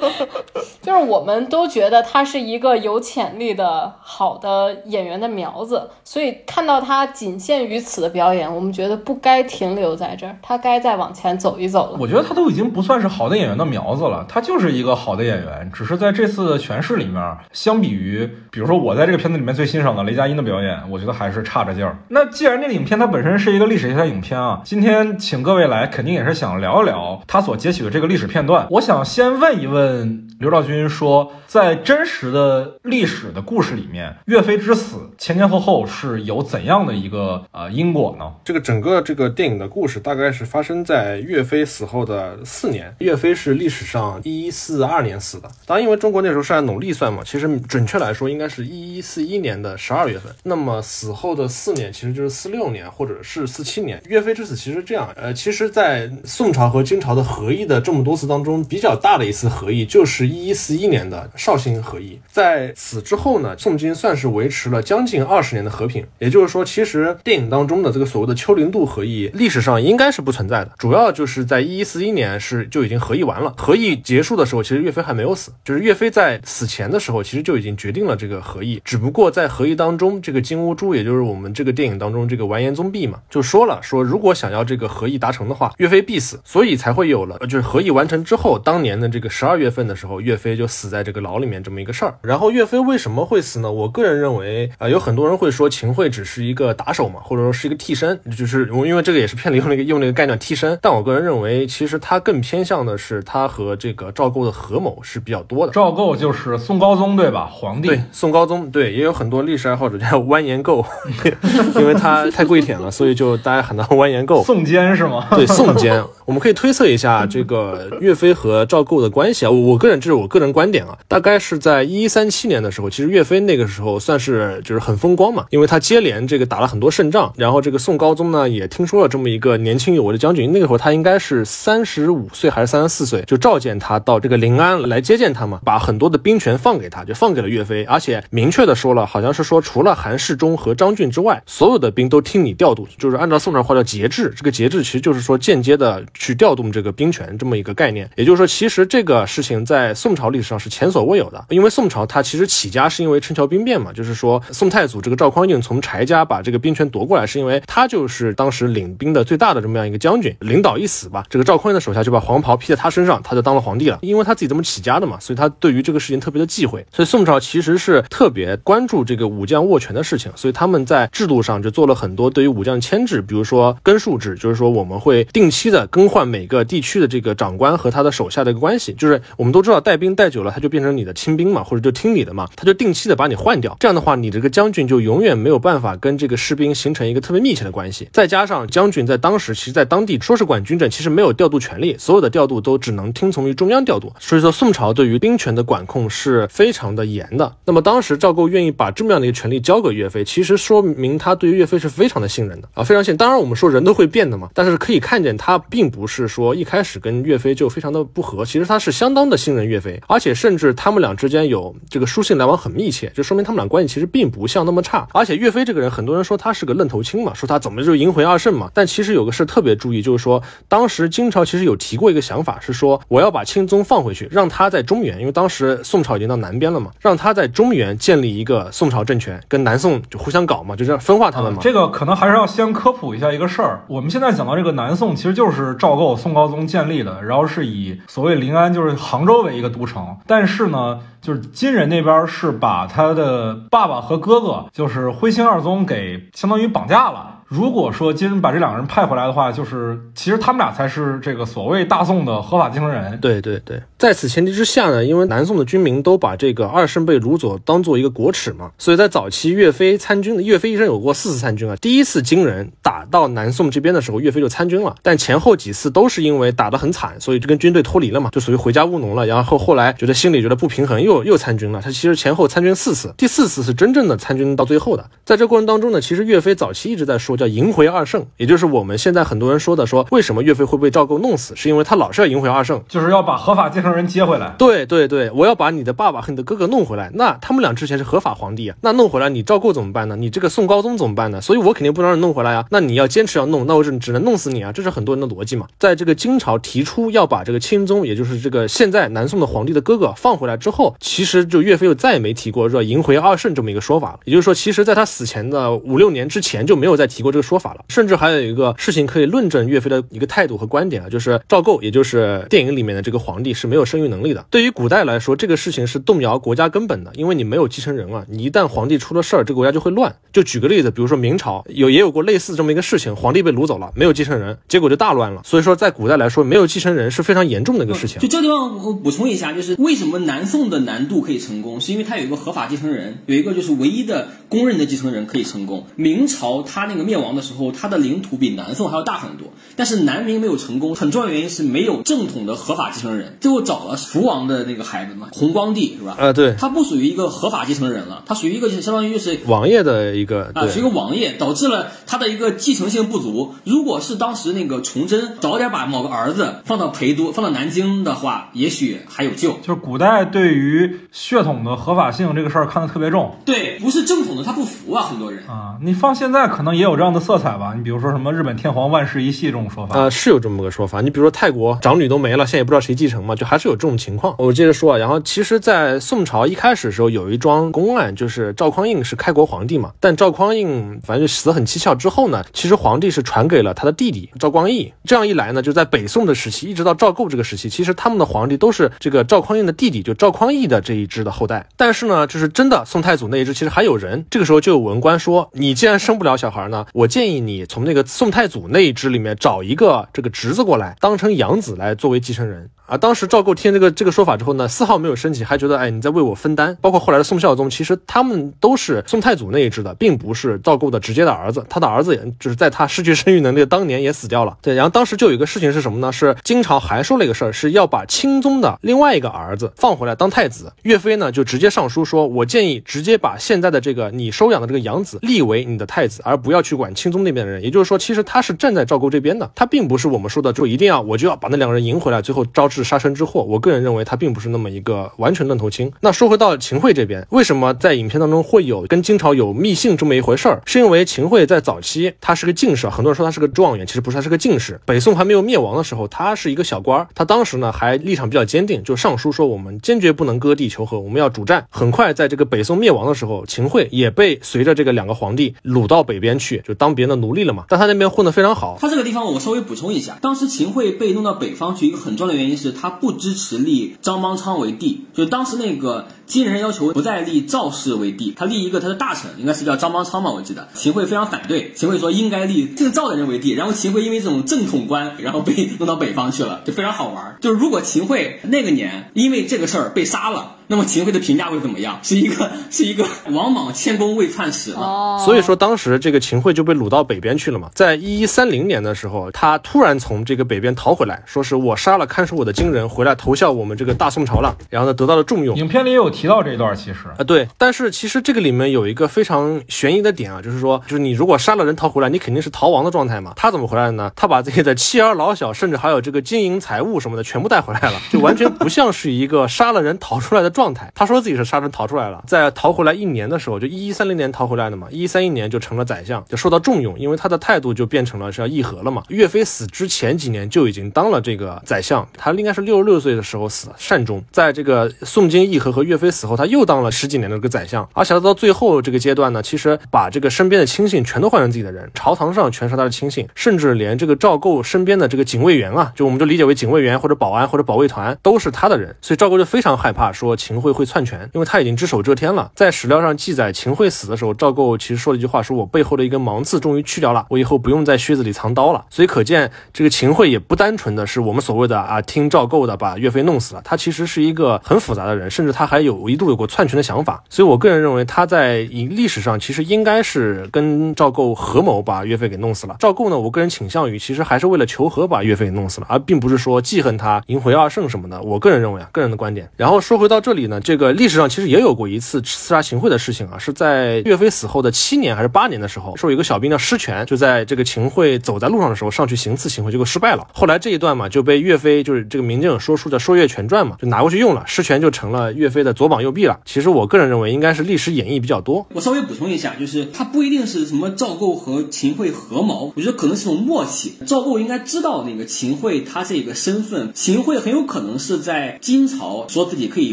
[LAUGHS] 就是我们都觉得他是一个有潜力的好的演员的苗子，所以看到他仅限于此的表演，我们觉得不该停留在这儿，他该再往前走一走了。我觉得他都已经不算是好的演员的苗子了，他就是一个好的演员，只是在这次的诠释里面，相比于。于，比如说我在这个片子里面最欣赏的雷佳音的表演，我觉得还是差着劲儿。那既然这个影片它本身是一个历史题材影片啊，今天请各位来，肯定也是想聊一聊他所截取的这个历史片段。我想先问一问刘兆军，说在真实的历史的故事里面，岳飞之死前前后后是有怎样的一个呃因果呢？这个整个这个电影的故事大概是发生在岳飞死后的四年。岳飞是历史上一四二年死的，当然因为中国那时候是按农历算嘛，其实准确。确来说应该是一一四一年的十二月份。那么死后的四年其实就是四六年或者是四七年。岳飞之死其实这样，呃，其实，在宋朝和金朝的和议的这么多次当中，比较大的一次和议就是一一四一年的绍兴和议。在此之后呢，宋金算是维持了将近二十年的和平。也就是说，其实电影当中的这个所谓的丘陵渡和议，历史上应该是不存在的。主要就是在一一四一年是就已经和议完了。和议结束的时候，其实岳飞还没有死，就是岳飞在死前的时候，其实就已经决定了这个合议。只不过在合议当中，这个金兀术，也就是我们这个电影当中这个完颜宗弼嘛，就说了说，如果想要这个合议达成的话，岳飞必死。所以才会有了，就是合议完成之后，当年的这个十二月份的时候，岳飞就死在这个牢里面这么一个事儿。然后岳飞为什么会死呢？我个人认为，啊，有很多人会说秦桧只是一个打手嘛，或者说是一个替身，就是我因为这个也是片里用那个用那个概念替身。但我个人认为，其实他更偏向的是他和这个赵构的合谋是比较多的。赵构就是宋高宗对吧？皇帝对宋高宗对，也有很多历史爱好者叫蜿蜒构，[LAUGHS] [LAUGHS] 因为他太跪舔了，所以就大家喊他蜿蜒构。宋坚是吗？对，宋坚，我们可以推测一下这个岳飞和赵构的关系啊。我我个人这是我个人观点啊，大概是在一一三七年的时候，其实岳飞那个时候算是就是很风光嘛，因为他接连这个打了很多胜仗，然后这个宋高宗呢也听说了这么一个年轻有为的将军，那个时候他应该是三十五岁还是三十四岁，就召见他到这个临安来接见他嘛，把很多的兵权放给他，就放给了岳飞，而且明确的说了，好像是说除了韩世忠和张俊之外，所有的兵都听你调度，就是按照宋朝话叫节制，这个节制其实就是说间接的去调动这个兵权这么一个概念，也就是说，其实这个事情在宋朝历史上是前所未有的，因为宋朝它其实起家是因为陈桥兵变嘛，就是说宋太祖这个赵匡胤从柴家把这个兵权夺过来，是因为他就是当时领兵的最大的这么样一个将军，领导一死吧，这个赵匡胤的手下就把黄袍披在他身上，他就当了皇帝了，因为他自己这么起家的嘛，所以他对于这个事情特别的忌讳，所以宋朝其实是特别关注这个武将握权的事情，所以他们在制度上就做了很多对于武将牵制，比如说根数制，就是说我们会定期的更换每个地区的这个长官和他的手下的一个关系，就是我们都知道带兵带久了，他就变成你的亲兵嘛，或者就听你的嘛，他就定期的把你换掉，这样的话，你这个将军就永远没有办法跟这个士兵形成一个特别密切的关系。再加上将军在当时其实在当地说是管军政，其实没有调度权力，所有的调度都只能听从于中央调度，所以说宋朝对于兵权的管控是非常的严的。那么当时赵构愿意把这么样的一个权力交给岳飞，其实说明他对于岳飞是非常的信任的啊，非常信。当然我们说人都会变的嘛，但是可以看见他并不是说一开始跟岳飞就非常的不和，其实他是相当的信任岳飞，而且甚至他们俩之间有这个书信来往很密切，就说明他们俩关系其实并不像那么差。而且岳飞这个人，很多人说他是个愣头青嘛，说他怎么就赢回二圣嘛。但其实有个事特别注意，就是说当时金朝其实有提过一个想法，是说我要把钦宗放回去，让他在中原，因为当时宋朝已经到南边了嘛，让他在中原建立一个宋朝政权，跟南宋就互相搞嘛，就这样分化他们嘛。这个可能还是要先科普一下一个事儿。我们现在讲到这个南宋，其实就是赵构、宋高宗建立的，然后是以所谓临安就是杭州为一个都城，但是呢。就是金人那边是把他的爸爸和哥哥，就是徽钦二宗给相当于绑架了。如果说金人把这两个人派回来的话，就是其实他们俩才是这个所谓大宋的合法继承人。对对对，在此前提之下呢，因为南宋的军民都把这个二圣被掳走当做一个国耻嘛，所以在早期岳飞参军，岳飞一生有过四次参军啊。第一次金人打到南宋这边的时候，岳飞就参军了，但前后几次都是因为打得很惨，所以就跟军队脱离了嘛，就属于回家务农了。然后后来觉得心里觉得不平衡，又又参军了。他其实前后参军四次，第四次是真正的参军到最后的。在这过程当中呢，其实岳飞早期一直在说叫迎回二圣，也就是我们现在很多人说的说为什么岳飞会被赵构弄死，是因为他老是要迎回二圣，就是要把合法继承人接回来。对对对，我要把你的爸爸和你的哥哥弄回来。那他们俩之前是合法皇帝啊，那弄回来你赵构怎么办呢？你这个宋高宗怎么办呢？所以我肯定不能让你弄回来啊。那你要坚持要弄，那我只只能弄死你啊。这是很多人的逻辑嘛。在这个金朝提出要把这个钦宗，也就是这个现在南宋的皇帝的哥哥放回来之后，其实就岳飞又再也没提过说迎回二圣这么一个说法了。也就是说，其实在他死前的五六年之前就没有再提过这个说法了。甚至还有一个事情可以论证岳飞的一个态度和观点啊，就是赵构，也就是电影里面的这个皇帝是没有生育能力的。对于古代来说，这个事情是动摇国家根本的，因为你没有继承人了，你一旦皇帝出了事儿，这个国家就会乱。就举个例子，比如说明朝有也有过类似这么一个事情，皇帝被掳走了，没有继承人，结果就大乱了。所以说，在古代来说，没有继承人是非常严重的一个事情。就这个地方我补充一下，就是为什么南宋的南渡可以成功，是因为他有一个合法继承人，有一个就是唯一的公认的继承人可以成功。明朝他那个灭灭亡的时候，他的领土比南宋还要大很多，但是南明没有成功，很重要原因是没有正统的合法继承人，最后找了福王的那个孩子嘛，弘光帝是吧？啊，对，他不属于一个合法继承人了，他属于一个相当于就是王爷的一个啊，对是一个王爷，导致了他的一个继承性不足。如果是当时那个崇祯早点把某个儿子放到陪都，放到南京的话，也许还有救。就是古代对于血统的合法性这个事儿看得特别重对，不是正统的他不服啊，很多人。啊。你放现在可能也有这样的色彩吧？你比如说什么日本天皇万世一系这种说法，呃，是有这么个说法。你比如说泰国长女都没了，现在也不知道谁继承嘛，就还是有这种情况。我接着说啊，然后其实，在宋朝一开始的时候，有一桩公案，就是赵匡胤是开国皇帝嘛，但赵匡胤反正就死得很蹊跷。之后呢，其实皇帝是传给了他的弟弟赵光义。这样一来呢，就在北宋的时期，一直到赵构这个时期，其实他们的皇帝都是这个赵匡胤的弟弟，就赵匡义的这一支的后代。但是呢，就是真的宋太祖那一支，其实还有人。这个时候就有文官说，你既然生不了小孩呢，我建议你从那个宋太祖那一支里面找一个这个侄子过来，当成养子来作为继承人。啊，当时赵构听这个这个说法之后呢，丝毫没有生气，还觉得哎你在为我分担。包括后来的宋孝宗，其实他们都是宋太祖那一支的，并不是赵构的直接的儿子。他的儿子也就是在他失去生育能力的当年也死掉了。对，然后当时就有一个事情是什么呢？是金朝还说了一个事儿，是要把钦宗的另外一个儿子放回来当太子。岳飞呢就直接上书说，我建议直接把现在的这个你收养的这个养子立为你的太子，而不要去管钦宗那边的人。也就是说，其实他是站在赵构这边的，他并不是我们说的就一定要我就要把那两个人赢回来，最后招致杀身之祸。我个人认为他并不是那么一个完全愣头青。那说回到秦桧这边，为什么在影片当中会有跟金朝有密信这么一回事儿？是因为秦桧在早期他是个进士，很多人说他是个状元，其实不是，他是个进士。北宋还没有灭亡的时候，他是一个小官儿，他当时呢还立场比较坚定，就上书说我们坚决不能割地求和，我们要主战。很快在这个北宋灭亡的时候，秦桧也被随着这个两个皇帝掳到北边去，就当别人的奴隶了嘛。但他那边混得非常好，他这个地方我稍微补充一下，当时秦桧被弄到北方去，一个很重要的原因是他不支持立张邦昌为帝，就当时那个金人要求不再立赵氏为帝，他立一个他的大臣，应该是叫张邦昌嘛，我记得。秦桧非常反对，秦桧说应该立姓赵的人为帝，然后秦桧因为这种正统观，然后被弄到北方去了，就非常好玩。就是如果秦桧那个年因为这个事儿被杀了，那么秦桧的评价会怎么样？是一个 [LAUGHS] 是一个王莽谦恭未篡史嘛？哦，所以说当时这个秦桧就被掳到北边去了嘛。在一一三零年的时候，他突然从这个北边逃回来，说是我杀了看守我的金人，回来投效我们这个大宋朝了，然后呢得到了重用。影片里也有提提到这一段，其实啊，对，但是其实这个里面有一个非常悬疑的点啊，就是说，就是你如果杀了人逃回来，你肯定是逃亡的状态嘛。他怎么回来的呢？他把自己的妻儿老小，甚至还有这个金银财物什么的全部带回来了，就完全不像是一个杀了人逃出来的状态。他说自己是杀人逃出来了，在逃回来一年的时候，就一一三零年逃回来的嘛，一一三一年就成了宰相，就受到重用，因为他的态度就变成了是要议和了嘛。岳飞死之前几年就已经当了这个宰相，他应该是六十六岁的时候死，善终。在这个宋金议和和岳飞死后，他又当了十几年的这个宰相，而且他到最后这个阶段呢，其实把这个身边的亲信全都换成自己的人，朝堂上全是他的亲信，甚至连这个赵构身边的这个警卫员啊，就我们就理解为警卫员或者保安或者保卫团都是他的人，所以赵构就非常害怕说秦桧会篡权，因为他已经只手遮天了。在史料上记载，秦桧死的时候，赵构其实说了一句话，说我背后的一根芒刺终于去掉了，我以后不用在靴子里藏刀了。所以可见这个秦桧也不单纯的是我们所谓的啊听赵构的把岳飞弄死了，他其实是一个很复杂的人，甚至他还有我一度有过篡权的想法。所以我个人认为他在历史上其实应该是跟赵构合谋把岳飞给弄死了。赵构呢，我个人倾向于其实还是为了求和把岳飞给弄死了，而并不是说记恨他迎回二圣什么的。我个人认为啊，个人的观点。然后说回到这里呢，这个历史上其实也有过一次刺杀秦桧的事情啊，是在岳飞死后的七年还是八年的时候，说有一个小兵叫施权，就在这个秦桧走在路上的时候上去行刺秦桧，结果失败了。后来这一段嘛就被岳飞就是这个民间有说书叫《说岳全传》嘛，就拿过去用了，施权就成了岳飞的左膀右臂了。其实我个人认为应该是历史演绎比较多。我稍微补充一下，就是他不一定是什么赵构和秦桧合谋，我觉得可能是种默契。赵构应该知道那个秦桧他这个身份，秦桧很有可能是在金朝说自己可以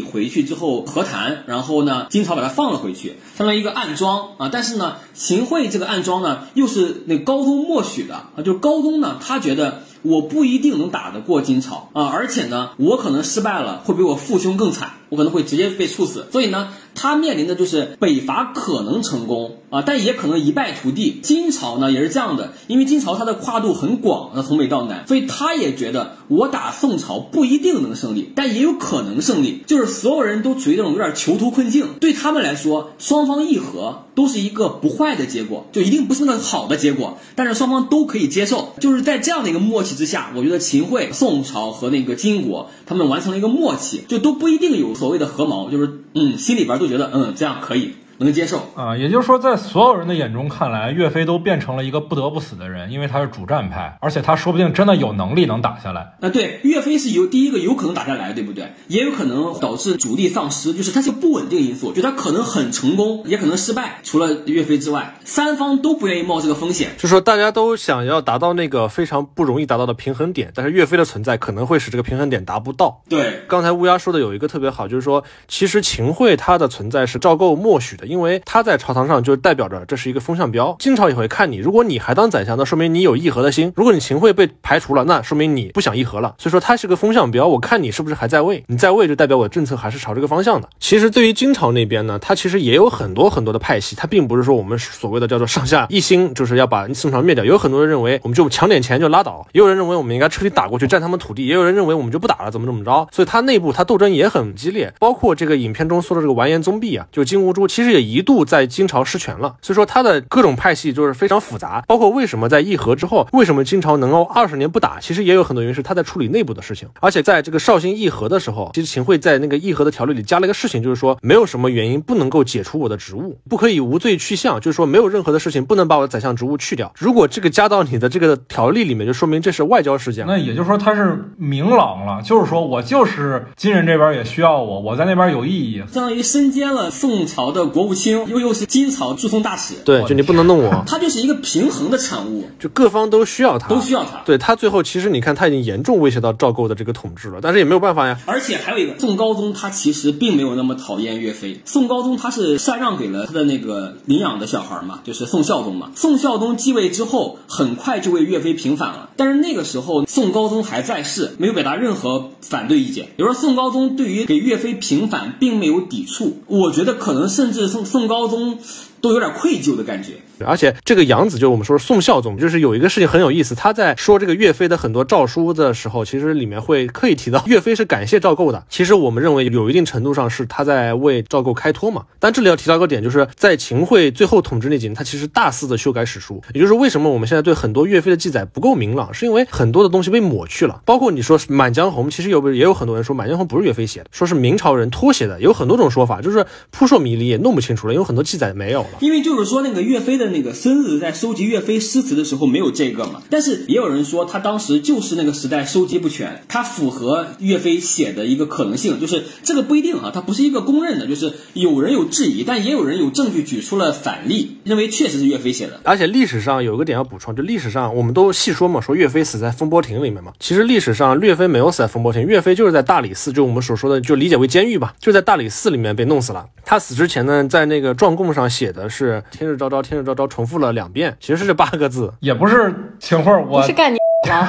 回去之后和谈，然后呢，金朝把他放了回去，相当于一个暗桩啊。但是呢，秦桧这个暗桩呢，又是那高宗默许的啊，就是高宗呢，他觉得。我不一定能打得过金朝啊，而且呢，我可能失败了，会比我父兄更惨，我可能会直接被处死。所以呢，他面临的就是北伐可能成功啊，但也可能一败涂地。金朝呢也是这样的，因为金朝它的跨度很广，那从北到南，所以他也觉得我打宋朝不一定能胜利，但也有可能胜利。就是所有人都处于这种有点囚徒困境，对他们来说，双方议和都是一个不坏的结果，就一定不是那个好的结果，但是双方都可以接受。就是在这样的一个默契之下，我觉得秦桧、宋朝和那个金国他们完成了一个默契，就都不一定有所谓的合谋，就是嗯，心里边都觉得嗯这样可以。能接受啊，也就是说，在所有人的眼中看来，岳飞都变成了一个不得不死的人，因为他是主战派，而且他说不定真的有能力能打下来。啊，对，岳飞是有第一个有可能打下来，对不对？也有可能导致主力丧失，就是他是不稳定因素，就他可能很成功，也可能失败。除了岳飞之外，三方都不愿意冒这个风险，就说大家都想要达到那个非常不容易达到的平衡点，但是岳飞的存在可能会使这个平衡点达不到。对，刚才乌鸦说的有一个特别好，就是说，其实秦桧他的存在是赵构默许的，因为他在朝。堂上就代表着这是一个风向标，金朝也会看你。如果你还当宰相，那说明你有议和的心；如果你秦桧被排除了，那说明你不想议和了。所以说，他是个风向标。我看你是不是还在位，你在位就代表我的政策还是朝这个方向的。其实对于金朝那边呢，它其实也有很多很多的派系，它并不是说我们所谓的叫做上下一心，就是要把宋朝灭掉。有很多人认为我们就抢点钱就拉倒，也有人认为我们应该彻底打过去占他们土地，也有人认为我们就不打了，怎么怎么着。所以它内部它斗争也很激烈。包括这个影片中说的这个完颜宗弼啊，就金兀术，其实也一度在金朝失权了。所以说他的各种派系就是非常复杂，包括为什么在议和之后，为什么金朝能够二十年不打，其实也有很多原因是他在处理内部的事情。而且在这个绍兴议和的时候，其实秦桧在那个议和的条例里加了一个事情，就是说没有什么原因不能够解除我的职务，不可以无罪去相，就是说没有任何的事情不能把我的宰相职务去掉。如果这个加到你的这个条例里面，就说明这是外交事件。那也就是说他是明朗了，就是说我就是金人这边也需要我，我在那边有意义，相当于身兼了宋朝的国务卿，又又是金朝驻宋大使。对，就你不能弄我，[LAUGHS] 他就是一个平衡的产物，就各方都需要他，都需要他。对他最后其实你看他已经严重威胁到赵构的这个统治了，但是也没有办法呀。而且还有一个宋高宗，他其实并没有那么讨厌岳飞。宋高宗他是禅让给了他的那个领养的小孩嘛，就是宋孝宗嘛。宋孝宗继位之后，很快就为岳飞平反了。但是那个时候宋高宗还在世，没有表达任何反对意见。比如说宋高宗对于给岳飞平反并没有抵触，我觉得可能甚至宋宋高宗。都有点愧疚的感觉，而且这个杨子就我们说宋孝宗，就是有一个事情很有意思，他在说这个岳飞的很多诏书的时候，其实里面会刻意提到 [LAUGHS] 岳飞是感谢赵构的。其实我们认为有一定程度上是他在为赵构开脱嘛。但这里要提到一个点，就是在秦桧最后统治那几年，他其实大肆的修改史书，也就是为什么我们现在对很多岳飞的记载不够明朗，是因为很多的东西被抹去了。包括你说《满江红》，其实有也有很多人说《满江红》不是岳飞写的，说是明朝人脱写的，有很多种说法，就是扑朔迷离，也弄不清楚了，因为很多记载没有了。因为就是说。那个岳飞的那个孙子在收集岳飞诗词的时候没有这个嘛？但是也有人说他当时就是那个时代收集不全，他符合岳飞写的一个可能性，就是这个不一定啊，他不是一个公认的，就是有人有质疑，但也有人有证据举出了反例，认为确实是岳飞写的。而且历史上有一个点要补充，就历史上我们都细说嘛，说岳飞死在风波亭里面嘛，其实历史上岳飞没有死在风波亭，岳飞就是在大理寺，就我们所说的就理解为监狱吧，就在大理寺里面被弄死了。他死之前呢，在那个状供上写的是天日。昭昭天日昭昭朝，重复了两遍，其实是这八个字，也不是情话，我是干你 [LAUGHS] 吗？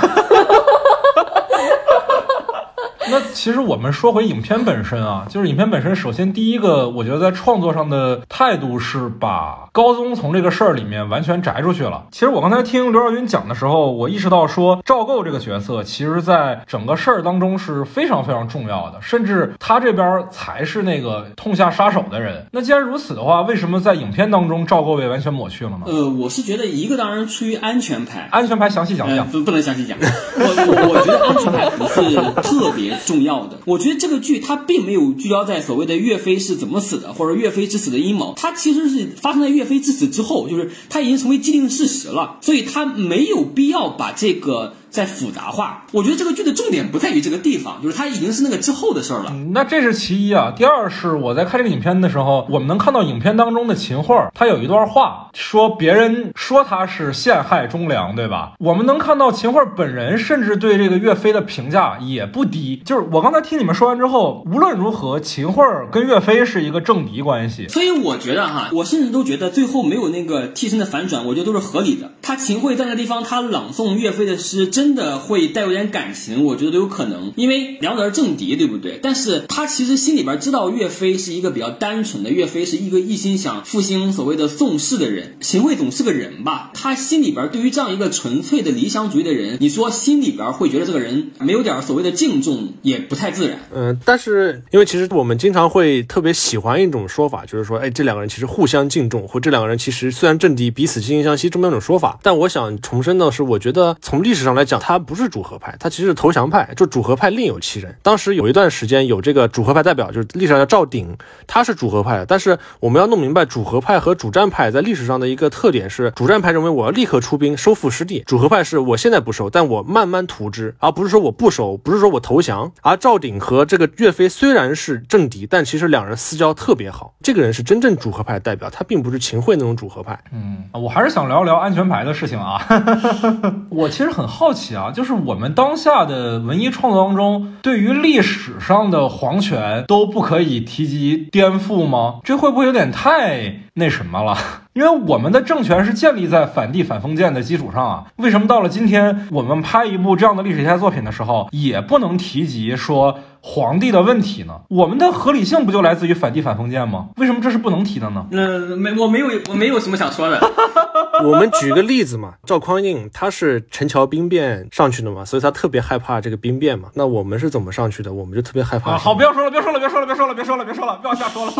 那其实我们说回影片本身啊，就是影片本身，首先第一个，我觉得在创作上的态度是把高宗从这个事儿里面完全摘出去了。其实我刚才听刘少云讲的时候，我意识到说赵构这个角色，其实在整个事儿当中是非常非常重要的，甚至他这边才是那个痛下杀手的人。那既然如此的话，为什么在影片当中赵构被完全抹去了呢？呃，我是觉得一个当然出于安全牌，安全牌详细讲讲，不不能详细讲。我我我觉得安全牌不是特别。重要的，我觉得这个剧它并没有聚焦在所谓的岳飞是怎么死的，或者岳飞之死的阴谋，它其实是发生在岳飞之死之后，就是它已经成为既定事实了，所以它没有必要把这个。在复杂化，我觉得这个剧的重点不在于这个地方，就是它已经是那个之后的事儿了。那这是其一啊。第二是我在看这个影片的时候，我们能看到影片当中的秦桧，他有一段话说别人说他是陷害忠良，对吧？我们能看到秦桧本人甚至对这个岳飞的评价也不低。就是我刚才听你们说完之后，无论如何，秦桧跟岳飞是一个政敌关系。所以我觉得哈，我甚至都觉得最后没有那个替身的反转，我觉得都是合理的。他秦桧在那地方，他朗诵岳飞的诗。真的会带有点感情，我觉得都有可能，因为两者是政敌，对不对？但是他其实心里边知道岳飞是一个比较单纯的，岳飞是一个一心想复兴所谓的宋氏的人。秦桧总是个人吧，他心里边对于这样一个纯粹的理想主义的人，你说心里边会觉得这个人没有点所谓的敬重，也不太自然。嗯，但是因为其实我们经常会特别喜欢一种说法，就是说，哎，这两个人其实互相敬重，或这两个人其实虽然政敌，彼此惺惺相惜这么一种说法。但我想重申的是，我觉得从历史上来讲，他不是主和派，他其实是投降派。就主和派另有其人。当时有一段时间有这个主和派代表，就是历史上叫赵鼎，他是主和派的。但是我们要弄明白，主和派和主战派在历史上的一个特点是，主战派认为我要立刻出兵收复失地，主和派是我现在不收，但我慢慢图之，而不是说我不收，不是说我投降。而赵鼎和这个岳飞虽然是政敌，但其实两人私交特别好。这个人是真正主和派代表，他并不是秦桧那种主和派。嗯，我还是想聊聊安全牌的事情啊。[LAUGHS] 我其实很好奇啊，就是我们当下的文艺创作当中，对于历史上的皇权都不可以提及颠覆吗？这会不会有点太那什么了？[LAUGHS] 因为我们的政权是建立在反帝反封建的基础上啊，为什么到了今天，我们拍一部这样的历史题材作品的时候，也不能提及说皇帝的问题呢？我们的合理性不就来自于反帝反封建吗？为什么这是不能提的呢？那没我没有我没有什么想说的。[LAUGHS] 我们举个例子嘛，赵匡胤他是陈桥兵变上去的嘛，所以他特别害怕这个兵变嘛。那我们是怎么上去的？我们就特别害怕。啊，好，不要说了，别说了，别说了，别说了，别说了，别说了，不要瞎说了，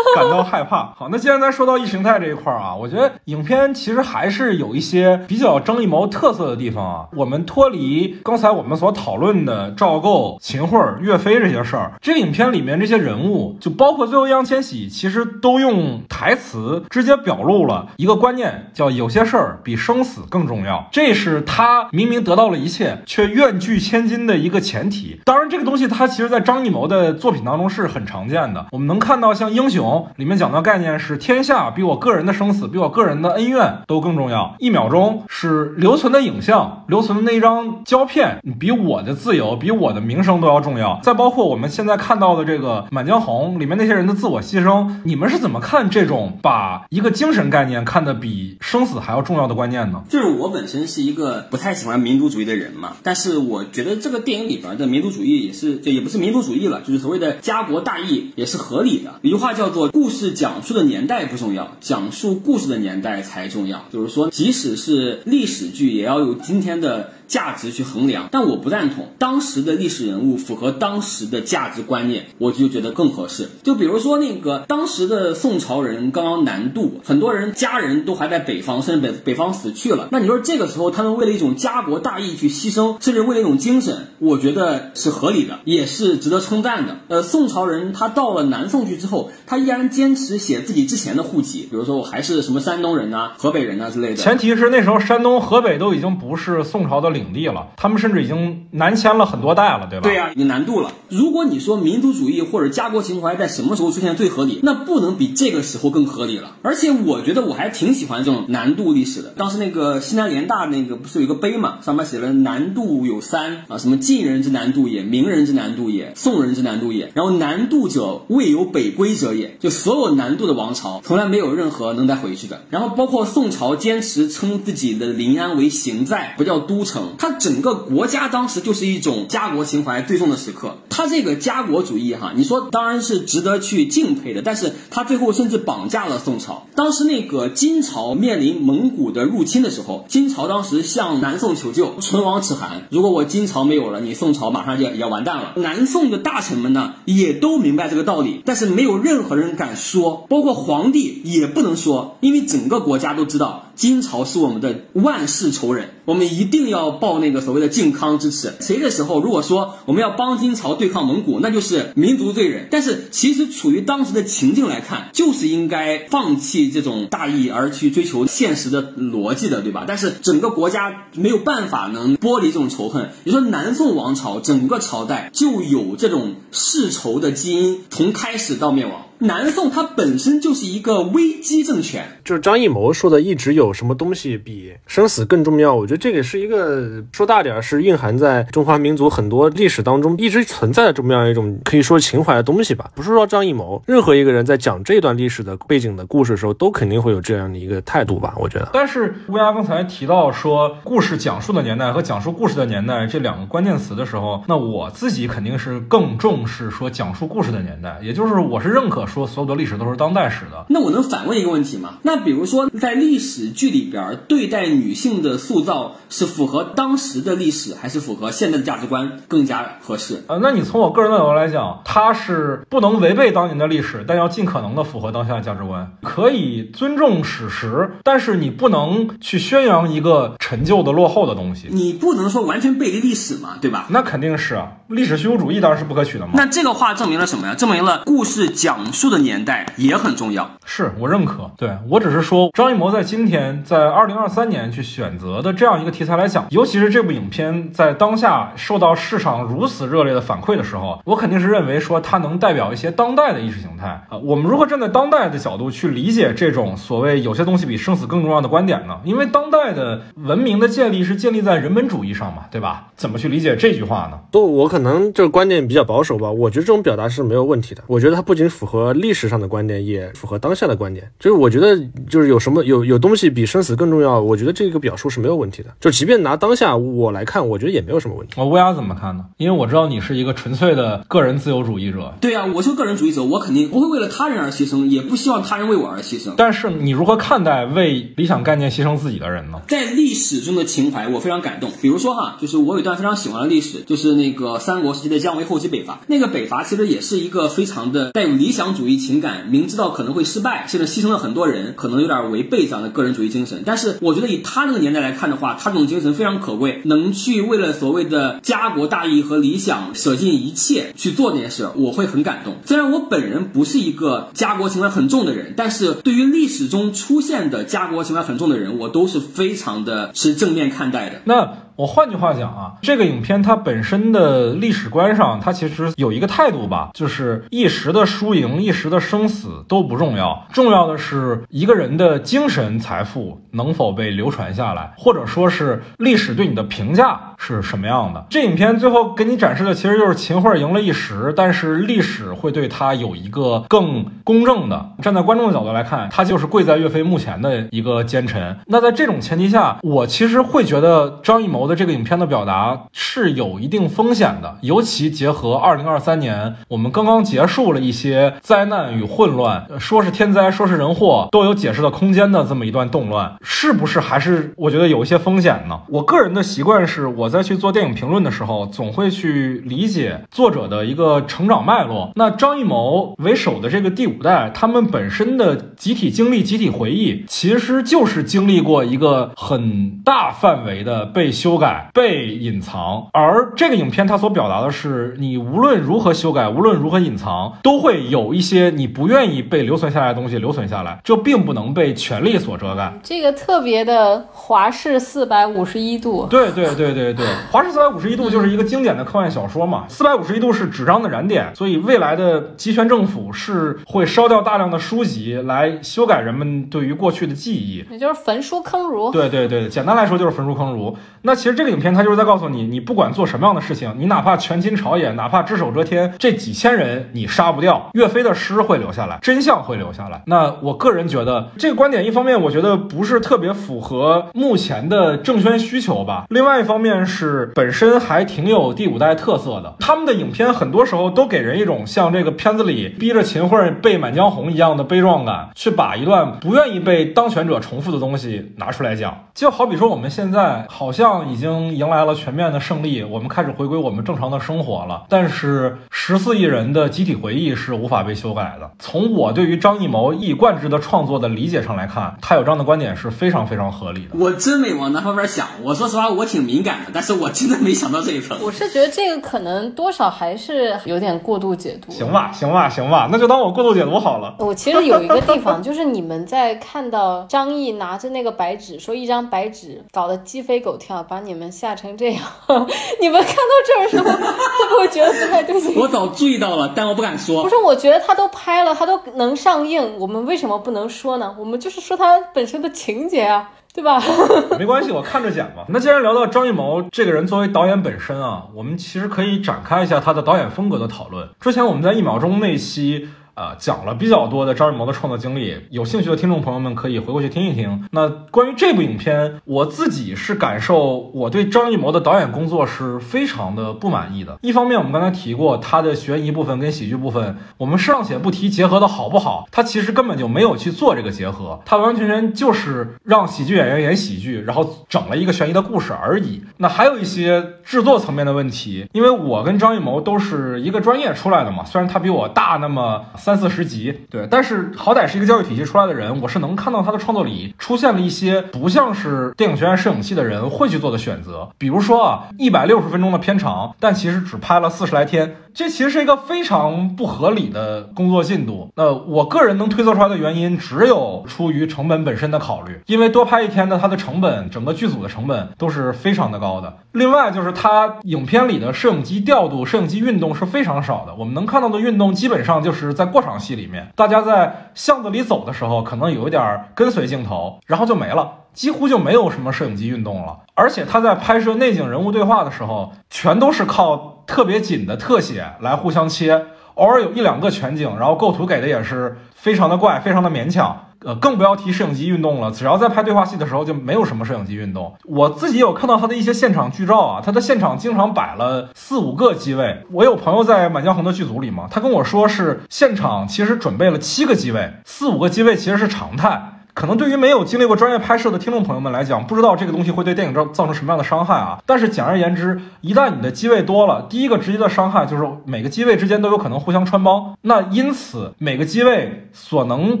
感到害怕。好，那既然咱说到意识形态这一块儿啊，我觉得影片其实还是有一些比较张艺谋特色的地方啊。我们脱离刚才我们所讨论的赵构、秦桧、岳飞这些事儿，这个影片里面这些人物，就包括最后易烊千玺，其实都用台词直接表露了一个观念，叫有些事儿比生死更重要。这是他明明得到了一切，却愿拒千金的一个前提。当然，这个东西它其实在张艺谋的作品当中是很常见的。我们能看到，像《英雄》里面讲的概念是天下比我个人的生死，比我个人的恩怨都更重要。一秒钟是留存的影像，留存的那一张胶片，比我的自由，比我的名声都要重要。再包括我们现在看到的这个《满江红》里面那些人的自我牺牲，你们是怎么看这种把一个精神概念看得比生死还要重要的观念呢？就是我本身是一个不太喜欢民族主义的人嘛，但是我觉得这个电影里边的民族主义也是，就也不是民族主义了，就是所谓的家国大义也是合理的。有句话叫做“故事讲述的年代不重要，讲述故事的年代才重要”，就是说，即使是历史剧，也要有今天的。价值去衡量，但我不赞同当时的历史人物符合当时的价值观念，我就觉得更合适。就比如说那个当时的宋朝人刚刚南渡，很多人家人都还在北方，甚至北北方死去了。那你说这个时候他们为了一种家国大义去牺牲，甚至为了一种精神，我觉得是合理的，也是值得称赞的。呃，宋朝人他到了南宋去之后，他依然坚持写自己之前的户籍，比如说我还是什么山东人呐、河北人呐之类的。前提是那时候山东、河北都已经不是宋朝的领地了，他们甚至已经南迁了很多代了，对吧？对呀、你南渡了。如果你说民族主义或者家国情怀在什么时候出现最合理，那不能比这个时候更合理了。而且我觉得我还挺喜欢这种南渡历史的。当时那个西南联大那个不是有一个碑嘛，上面写了“南渡有三啊，什么晋人之南渡也，明人之南渡也，宋人之南渡也。然后南渡者未有北归者也，就所有南渡的王朝从来没有任何能再回去的。然后包括宋朝坚持称自己的临安为行在，不叫都城，他整个国家当时就是一种家国情怀最重的时刻。他这个家国主义哈，你说当然是值得去敬佩的，但是他最后甚至绑架了宋朝。当时那个金朝面临蒙古的入侵的时候，金朝当时向南宋求救，唇亡齿寒。如果我金朝没有了，你宋朝马上就要要完蛋了。南宋的大臣们呢，也都明白这个道理，但是没有任何人敢说，包括皇帝也不能说，因为整个国家都知道金朝是我们的万世仇人，我们一定要报那个所谓的靖康之耻。谁的时候，如果说我们要帮金朝对抗蒙古，那就是民族罪人。但是其实处于当时的情境来看，就是应该放弃这种大义，而去追求现实的逻辑的，对吧？但是整个国家没有办法能剥离这种仇恨。你说南宋王朝整个朝代就有这种世仇的基因，从开始到灭亡。南宋它本身就是一个危机政权。就是张艺谋说的，一直有什么东西比生死更重要？我觉得这个是一个说大点儿，是蕴含在中华民族很多历史当中一直存在的这么样一种可以说情怀的东西吧。不是说张艺谋，任何一个人在讲这段历史的背景的故事的时候，都肯定会有这样的一个态度吧？我觉得。但是乌鸦刚才提到说，故事讲述的年代和讲述故事的年代这两个关键词的时候，那我自己肯定是更重视说讲述故事的年代，也就是我是认可说所有的历史都是当代史的。那我能反问一个问题吗？那比如说在历史剧里边，对待女性的塑造是符合当时的历史，还是符合现在的价值观更加合适？呃，那你从我个人的角度来讲，它是不能违背当年的历史，但要尽可能的符合当下的价值观，可以尊重史实，但是你不能去宣扬一个陈旧的、落后的东西。你不能说完全背离历史嘛，对吧？那肯定是啊，历史虚无主义当然是不可取的嘛。那这个话证明了什么呀？证明了故事讲述的年代也很重要。是我认可，对我只是说张艺谋在今天在二零二三年去选择的这样一个题材来讲，尤其是这部影片在当下受到市场如此热烈的反馈的时候，我肯定是认为说它能代表一些当代的意识形态啊。我们如何站在当代的角度去理解这种所谓有些东西比生死更重要的观点呢？因为当代的文明的建立是建立在人本主义上嘛，对吧？怎么去理解这句话呢？不，我可能这个观点比较保守吧。我觉得这种表达是没有问题的。我觉得它不仅符合历史上的观点，也符合当下的观点。就是我觉得，就是有什么有有东西比生死更重要，我觉得这个表述是没有问题的。就即便拿当下我来看，我觉得也没有什么问题。我乌鸦怎么看呢？因为我知道你是一个纯粹的个人自由主义者。对啊，我是个人主义者，我肯定不会为了他人而牺牲，也不希望他人为我而牺牲。但是你如何看待为理想概念牺牲自己的人呢？在历史中的情怀，我非常感动。比如说哈，就是我有一段非常喜欢的历史，就是那个三国时期的姜维后期北伐。那个北伐其实也是一个非常的带有理想主义情感，明知道可能会失败，甚至牺牲了很多人，可能有点违背这样的个人主义精神。但是我觉得以他那个年代来看的话，他这种精神非常可贵，能去为了所谓的家国大义和理想舍尽一切去做这件事，我会很感动。虽然我本人不是一个家国情怀很重的人，但是对于历史中出现的家国情怀很重的人，我都是非常的是正面看待的。那我换句话讲啊，这个影片它本身的历史观上，它其实有一个态度吧，就是一时的输赢、一时的生死都不重要，重要的是一个人的精神财富能否被流传下来，或者说是历史对你的评价是什么样的。这影片最后给你展示的其实就是秦桧赢了一时，但是历史会对他有一个更公正的。站在观众的角度来看，他就是跪在岳飞墓前的一个奸臣。那在这种前提下，我其实会觉得张艺谋。的这个影片的表达是有一定风险的，尤其结合二零二三年我们刚刚结束了一些灾难与混乱，说是天灾，说是人祸，都有解释的空间的这么一段动乱，是不是还是我觉得有一些风险呢？我个人的习惯是，我在去做电影评论的时候，总会去理解作者的一个成长脉络。那张艺谋为首的这个第五代，他们本身的集体经历、集体回忆，其实就是经历过一个很大范围的被修。改被隐藏，而这个影片它所表达的是，你无论如何修改，无论如何隐藏，都会有一些你不愿意被留存下来的东西留存下来，这并不能被权力所遮盖。这个特别的华氏四百五十一度，对对对对对，华氏四百五十一度就是一个经典的科幻小说嘛。四百五十一度是纸张的燃点，所以未来的集权政府是会烧掉大量的书籍来修改人们对于过去的记忆，也就是焚书坑儒。对对对，简单来说就是焚书坑儒。那其实这个影片它就是在告诉你，你不管做什么样的事情，你哪怕权倾朝野，哪怕只手遮天，这几千人你杀不掉，岳飞的诗会留下来，真相会留下来。那我个人觉得这个观点，一方面我觉得不是特别符合目前的政宣需求吧，另外一方面是本身还挺有第五代特色的。他们的影片很多时候都给人一种像这个片子里逼着秦桧背《满江红》一样的悲壮感，去把一段不愿意被当权者重复的东西拿出来讲，就好比说我们现在好像。已经迎来了全面的胜利，我们开始回归我们正常的生活了。但是十四亿人的集体回忆是无法被修改的。从我对于张艺谋一以贯之的创作的理解上来看，他有这样的观点是非常非常合理的。我真没往那方面想。我说实话，我挺敏感的。但是我真的没想到这一层。我是觉得这个可能多少还是有点过度解读。行吧，行吧，行吧，那就当我过度解读好了。我其实有一个地方，[LAUGHS] 就是你们在看到张译拿着那个白纸，说一张白纸搞得鸡飞狗跳，把你们吓成这样，[LAUGHS] 你们看到这儿的时候，[LAUGHS] 会不会觉得不太对劲？我早注意到了，但我不敢说。不是，我觉得他都拍了，他都能上映，我们为什么不能说呢？我们就是说他本身的情节啊。对吧？[LAUGHS] 没关系，我看着剪吧。那既然聊到张艺谋这个人作为导演本身啊，我们其实可以展开一下他的导演风格的讨论。之前我们在一秒钟那期。呃，讲了比较多的张艺谋的创作经历，有兴趣的听众朋友们可以回过去听一听。那关于这部影片，我自己是感受，我对张艺谋的导演工作是非常的不满意的。一方面，我们刚才提过他的悬疑部分跟喜剧部分，我们尚且不提结合的好不好，他其实根本就没有去做这个结合，他完完全全就是让喜剧演员演喜剧，然后整了一个悬疑的故事而已。那还有一些制作层面的问题，因为我跟张艺谋都是一个专业出来的嘛，虽然他比我大那么。三四十集，对，但是好歹是一个教育体系出来的人，我是能看到他的创作里出现了一些不像是电影学院摄影系的人会去做的选择，比如说啊，一百六十分钟的片长，但其实只拍了四十来天。这其实是一个非常不合理的工作进度。那我个人能推测出来的原因，只有出于成本本身的考虑，因为多拍一天的它的成本，整个剧组的成本都是非常的高的。另外就是它影片里的摄影机调度、摄影机运动是非常少的。我们能看到的运动基本上就是在过场戏里面，大家在巷子里走的时候，可能有一点跟随镜头，然后就没了。几乎就没有什么摄影机运动了，而且他在拍摄内景人物对话的时候，全都是靠特别紧的特写来互相切，偶尔有一两个全景，然后构图给的也是非常的怪，非常的勉强。呃，更不要提摄影机运动了，只要在拍对话戏的时候就没有什么摄影机运动。我自己有看到他的一些现场剧照啊，他的现场经常摆了四五个机位。我有朋友在《满江红》的剧组里嘛，他跟我说是现场其实准备了七个机位，四五个机位其实是常态。可能对于没有经历过专业拍摄的听众朋友们来讲，不知道这个东西会对电影造造成什么样的伤害啊？但是简而言之，一旦你的机位多了，第一个直接的伤害就是每个机位之间都有可能互相穿帮，那因此每个机位所能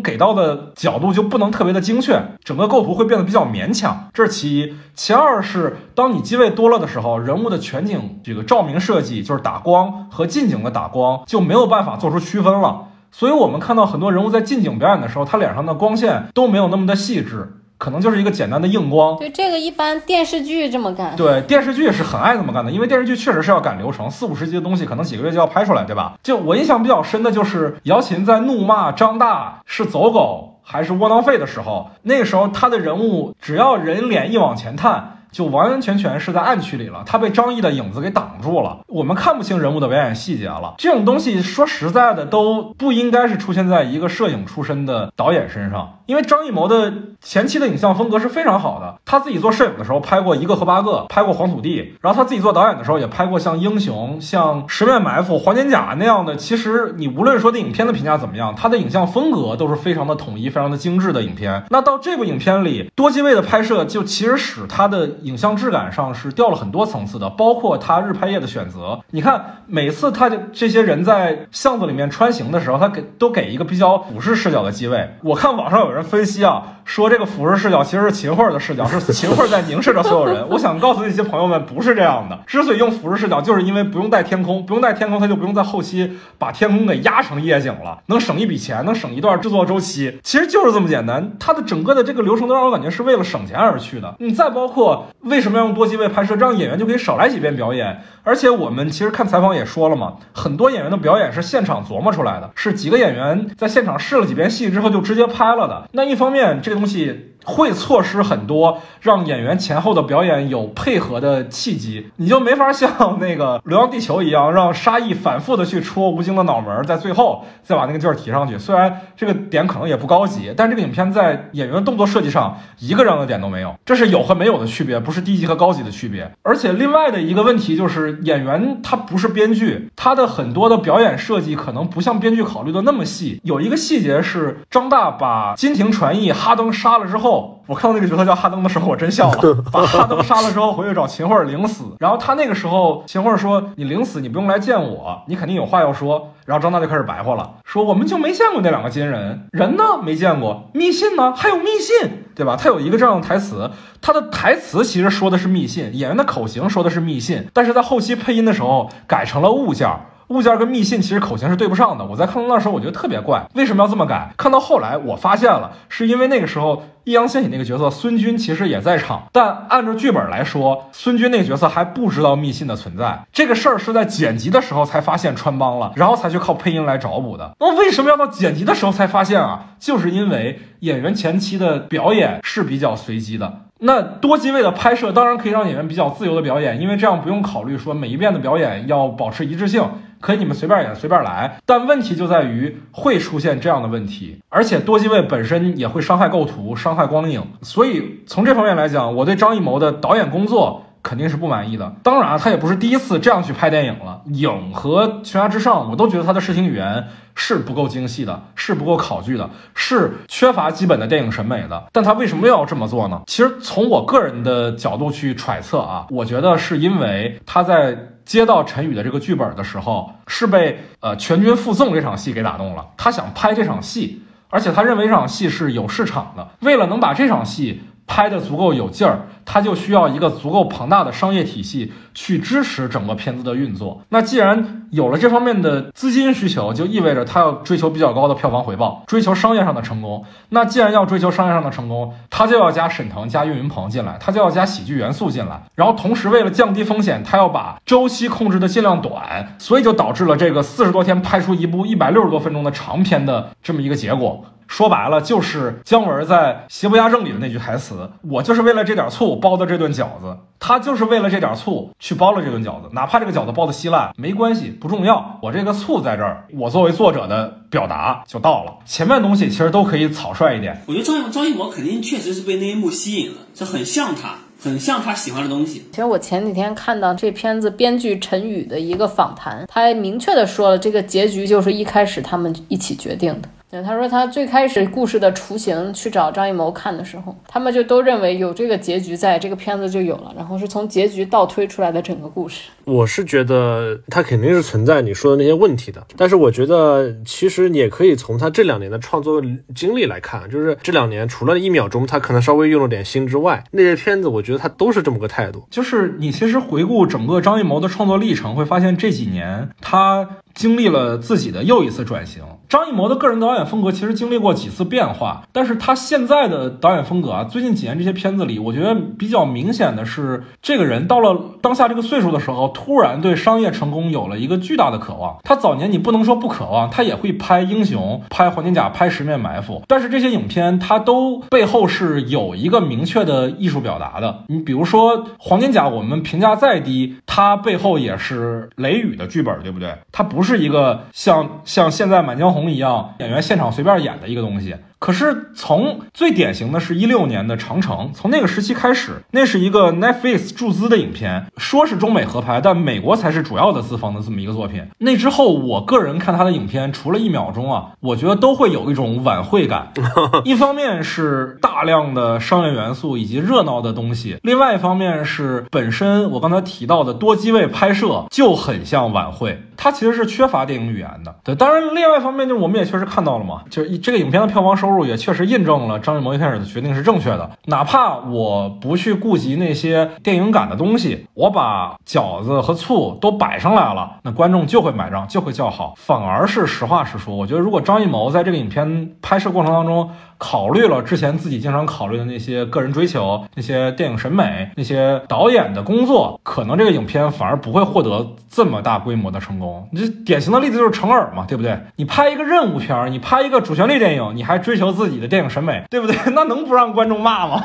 给到的角度就不能特别的精确，整个构图会变得比较勉强，这是其一。其二是当你机位多了的时候，人物的全景这个照明设计，就是打光和近景的打光就没有办法做出区分了。所以，我们看到很多人物在近景表演的时候，他脸上的光线都没有那么的细致，可能就是一个简单的硬光。对，这个一般电视剧这么干。对，电视剧是很爱这么干的，因为电视剧确实是要赶流程，四五十集的东西，可能几个月就要拍出来，对吧？就我印象比较深的就是姚琴在怒骂张大是走狗还是窝囊废的时候，那个时候他的人物只要人脸一往前探。就完完全全是在暗区里了，他被张译的影子给挡住了，我们看不清人物的表演细节了。这种东西说实在的都不应该是出现在一个摄影出身的导演身上。因为张艺谋的前期的影像风格是非常好的，他自己做摄影的时候拍过一个和八个，拍过黄土地，然后他自己做导演的时候也拍过像英雄、像十面埋伏、黄金甲那样的。其实你无论说的影片的评价怎么样，他的影像风格都是非常的统一、非常的精致的影片。那到这部影片里，多机位的拍摄就其实使他的影像质感上是掉了很多层次的，包括他日拍夜的选择。你看每次他的这些人在巷子里面穿行的时候，他给都给一个比较俯视视角的机位。我看网上有人。分析啊，说这个俯视视角其实是秦桧的视角，是秦桧在凝视着所有人。我想告诉那些朋友们，不是这样的。之所以用俯视视角，就是因为不用带天空，不用带天空，他就不用在后期把天空给压成夜景了，能省一笔钱，能省一段制作周期。其实就是这么简单。它的整个的这个流程都让我感觉是为了省钱而去的。你再包括为什么要用多机位拍摄，这样演员就可以少来几遍表演。而且我们其实看采访也说了嘛，很多演员的表演是现场琢磨出来的，是几个演员在现场试了几遍戏之后就直接拍了的。那一方面，这个东西。会错失很多让演员前后的表演有配合的契机，你就没法像那个《流浪地球》一样，让沙溢反复的去戳吴京的脑门，在最后再把那个劲儿提上去。虽然这个点可能也不高级，但这个影片在演员的动作设计上一个这样的点都没有，这是有和没有的区别，不是低级和高级的区别。而且另外的一个问题就是，演员他不是编剧，他的很多的表演设计可能不像编剧考虑的那么细。有一个细节是，张大把金庭传译哈登杀了之后。后，我看到那个角色叫哈登的时候，我真笑了。[LAUGHS] 把哈登杀了之后，回去找秦桧领死。然后他那个时候，秦桧说：“你领死，你不用来见我，你肯定有话要说。”然后张大就开始白话了，说：“我们就没见过那两个金人，人呢没见过，密信呢还有密信，对吧？”他有一个这样的台词，他的台词其实说的是密信，演员的口型说的是密信，但是在后期配音的时候改成了物件。物件跟密信其实口型是对不上的。我在看到那时候，我觉得特别怪，为什么要这么改？看到后来，我发现了，是因为那个时候易烊千玺那个角色孙军其实也在场，但按照剧本来说，孙军那个角色还不知道密信的存在。这个事儿是在剪辑的时候才发现穿帮了，然后才去靠配音来找补的。那为什么要到剪辑的时候才发现啊？就是因为演员前期的表演是比较随机的。那多机位的拍摄当然可以让演员比较自由的表演，因为这样不用考虑说每一遍的表演要保持一致性。可以，你们随便演，随便来。但问题就在于会出现这样的问题，而且多机位本身也会伤害构图、伤害光影。所以从这方面来讲，我对张艺谋的导演工作肯定是不满意的。当然，他也不是第一次这样去拍电影了。影和悬崖之上，我都觉得他的视听语言是不够精细的，是不够考据的，是缺乏基本的电影审美的。但他为什么要这么做呢？其实从我个人的角度去揣测啊，我觉得是因为他在。接到陈宇的这个剧本的时候，是被呃全军覆宋这场戏给打动了。他想拍这场戏，而且他认为这场戏是有市场的。为了能把这场戏拍的足够有劲儿。他就需要一个足够庞大的商业体系去支持整个片子的运作。那既然有了这方面的资金需求，就意味着他要追求比较高的票房回报，追求商业上的成功。那既然要追求商业上的成功，他就要加沈腾、加岳云鹏进来，他就要加喜剧元素进来。然后同时为了降低风险，他要把周期控制的尽量短，所以就导致了这个四十多天拍出一部一百六十多分钟的长片的这么一个结果。说白了，就是姜文在《邪不压正》里的那句台词：“我就是为了这点醋。”包的这顿饺子，他就是为了这点醋去包了这顿饺子，哪怕这个饺子包的稀烂，没关系，不重要。我这个醋在这儿，我作为作者的表达就到了。前面东西其实都可以草率一点。我觉得张张艺谋肯定确实是被那一幕吸引了，这很像他，很像他喜欢的东西。其实我前几天看到这片子编剧陈宇的一个访谈，他还明确的说了，这个结局就是一开始他们一起决定的。对，他说他最开始故事的雏形去找张艺谋看的时候，他们就都认为有这个结局，在这个片子就有了，然后是从结局倒推出来的整个故事。我是觉得他肯定是存在你说的那些问题的，但是我觉得其实你也可以从他这两年的创作经历来看，就是这两年除了一秒钟他可能稍微用了点心之外，那些片子我觉得他都是这么个态度。就是你其实回顾整个张艺谋的创作历程，会发现这几年他。经历了自己的又一次转型，张艺谋的个人导演风格其实经历过几次变化，但是他现在的导演风格啊，最近几年这些片子里，我觉得比较明显的是，这个人到了当下这个岁数的时候，突然对商业成功有了一个巨大的渴望。他早年你不能说不渴望，他也会拍英雄、拍黄金甲、拍十面埋伏，但是这些影片他都背后是有一个明确的艺术表达的。你比如说黄金甲，我们评价再低，它背后也是雷雨的剧本，对不对？它不是。是一个像像现在《满江红》一样演员现场随便演的一个东西。可是从最典型的是一六年的《长城》，从那个时期开始，那是一个 Netflix 注资的影片，说是中美合拍，但美国才是主要的资方的这么一个作品。那之后，我个人看他的影片，除了一秒钟啊，我觉得都会有一种晚会感。[LAUGHS] 一方面是大量的商业元素以及热闹的东西，另外一方面是本身我刚才提到的多机位拍摄就很像晚会，它其实是缺乏电影语言的。对，当然另外一方面就是我们也确实看到了嘛，就是这个影片的票房收。收入也确实印证了张艺谋一开始的决定是正确的。哪怕我不去顾及那些电影感的东西，我把饺子和醋都摆上来了，那观众就会买账，就会叫好。反而是实话实说，我觉得如果张艺谋在这个影片拍摄过程当中，考虑了之前自己经常考虑的那些个人追求、那些电影审美、那些导演的工作，可能这个影片反而不会获得这么大规模的成功。你这典型的例子就是成尔嘛，对不对？你拍一个任务片，你拍一个主旋律电影，你还追求自己的电影审美，对不对？[LAUGHS] 那能不让观众骂吗？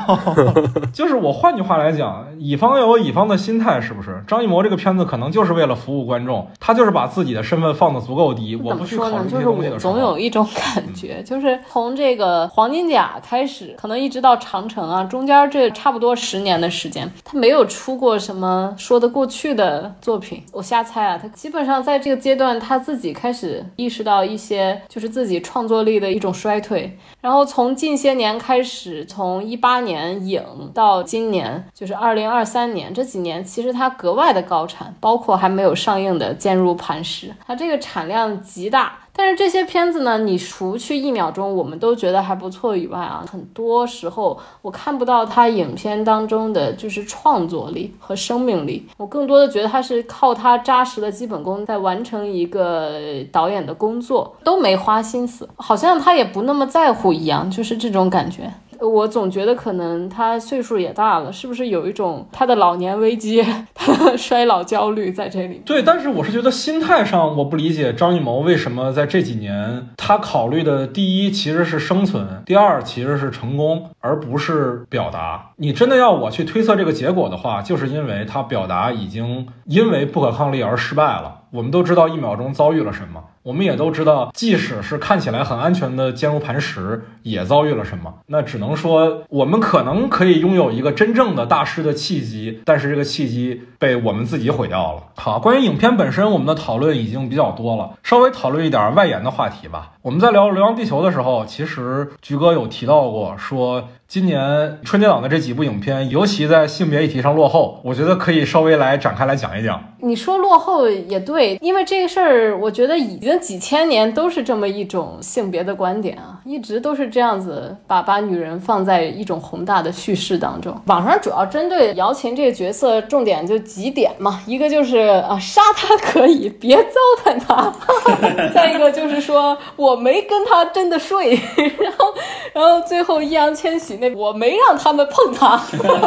[LAUGHS] 就是我换句话来讲，乙方有乙方的心态，是不是？张艺谋这个片子可能就是为了服务观众，他就是把自己的身份放得足够低。我不去考虑这些东西的时候，总有一种感觉，就是从这个黄。黄金甲开始，可能一直到长城啊，中间这差不多十年的时间，他没有出过什么说得过去的作品。我瞎猜啊，他基本上在这个阶段，他自己开始意识到一些就是自己创作力的一种衰退，然后从近些年开始，从一八年影到今年，就是二零二三年这几年，其实它格外的高产，包括还没有上映的《坚如磐石》，它这个产量极大。但是这些片子呢，你除去一秒钟我们都觉得还不错以外啊，很多时候我看不到他影片当中的就是创作力和生命力，我更多的觉得他是靠他扎实的基本功在完成一个导演的工作，都没花心思，好像他也不那么在乎一样，就是这种感觉。我总觉得可能他岁数也大了，是不是有一种他的老年危机、[LAUGHS] 他的衰老焦虑在这里？对，但是我是觉得心态上我不理解张艺谋为什么在这几年他考虑的第一其实是生存，第二其实是成功，而不是表达。你真的要我去推测这个结果的话，就是因为他表达已经因为不可抗力而失败了。我们都知道一秒钟遭遇了什么，我们也都知道，即使是看起来很安全的坚如磐石，也遭遇了什么。那只能说，我们可能可以拥有一个真正的大师的契机，但是这个契机被我们自己毁掉了。好，关于影片本身，我们的讨论已经比较多了，稍微讨论一点外延的话题吧。我们在聊《流浪地球》的时候，其实菊哥有提到过，说今年春节档的这几部影片，尤其在性别议题上落后。我觉得可以稍微来展开来讲一讲。你说落后也对，因为这个事儿，我觉得已经几千年都是这么一种性别的观点啊，一直都是这样子，把把女人放在一种宏大的叙事当中。网上主要针对姚琴这个角色，重点就几点嘛，一个就是啊，杀他可以，别糟蹋他；[LAUGHS] 再一个就是说我。没跟他真的睡，[LAUGHS] 然后，然后最后易烊千玺那我没让他们碰他，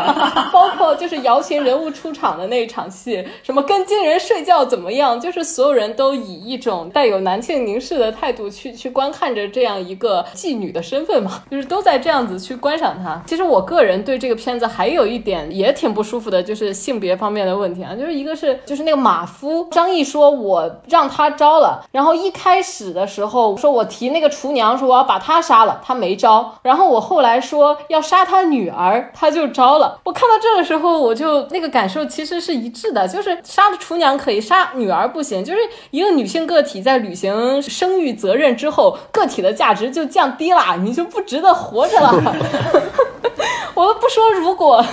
[LAUGHS] 包括就是姚琴人物出场的那一场戏，什么跟金人睡觉怎么样，就是所有人都以一种带有男性凝视的态度去去观看着这样一个妓女的身份嘛，[LAUGHS] 就是都在这样子去观赏他。其实我个人对这个片子还有一点也挺不舒服的，就是性别方面的问题啊，就是一个是就是那个马夫张译说我让他招了，然后一开始的时候说。我提那个厨娘说我要把他杀了，他没招。然后我后来说要杀他女儿，他就招了。我看到这个时候，我就那个感受其实是一致的，就是杀了厨娘可以，杀女儿不行。就是一个女性个体在履行生育责任之后，个体的价值就降低了，你就不值得活着了。[LAUGHS] 我都不说如果。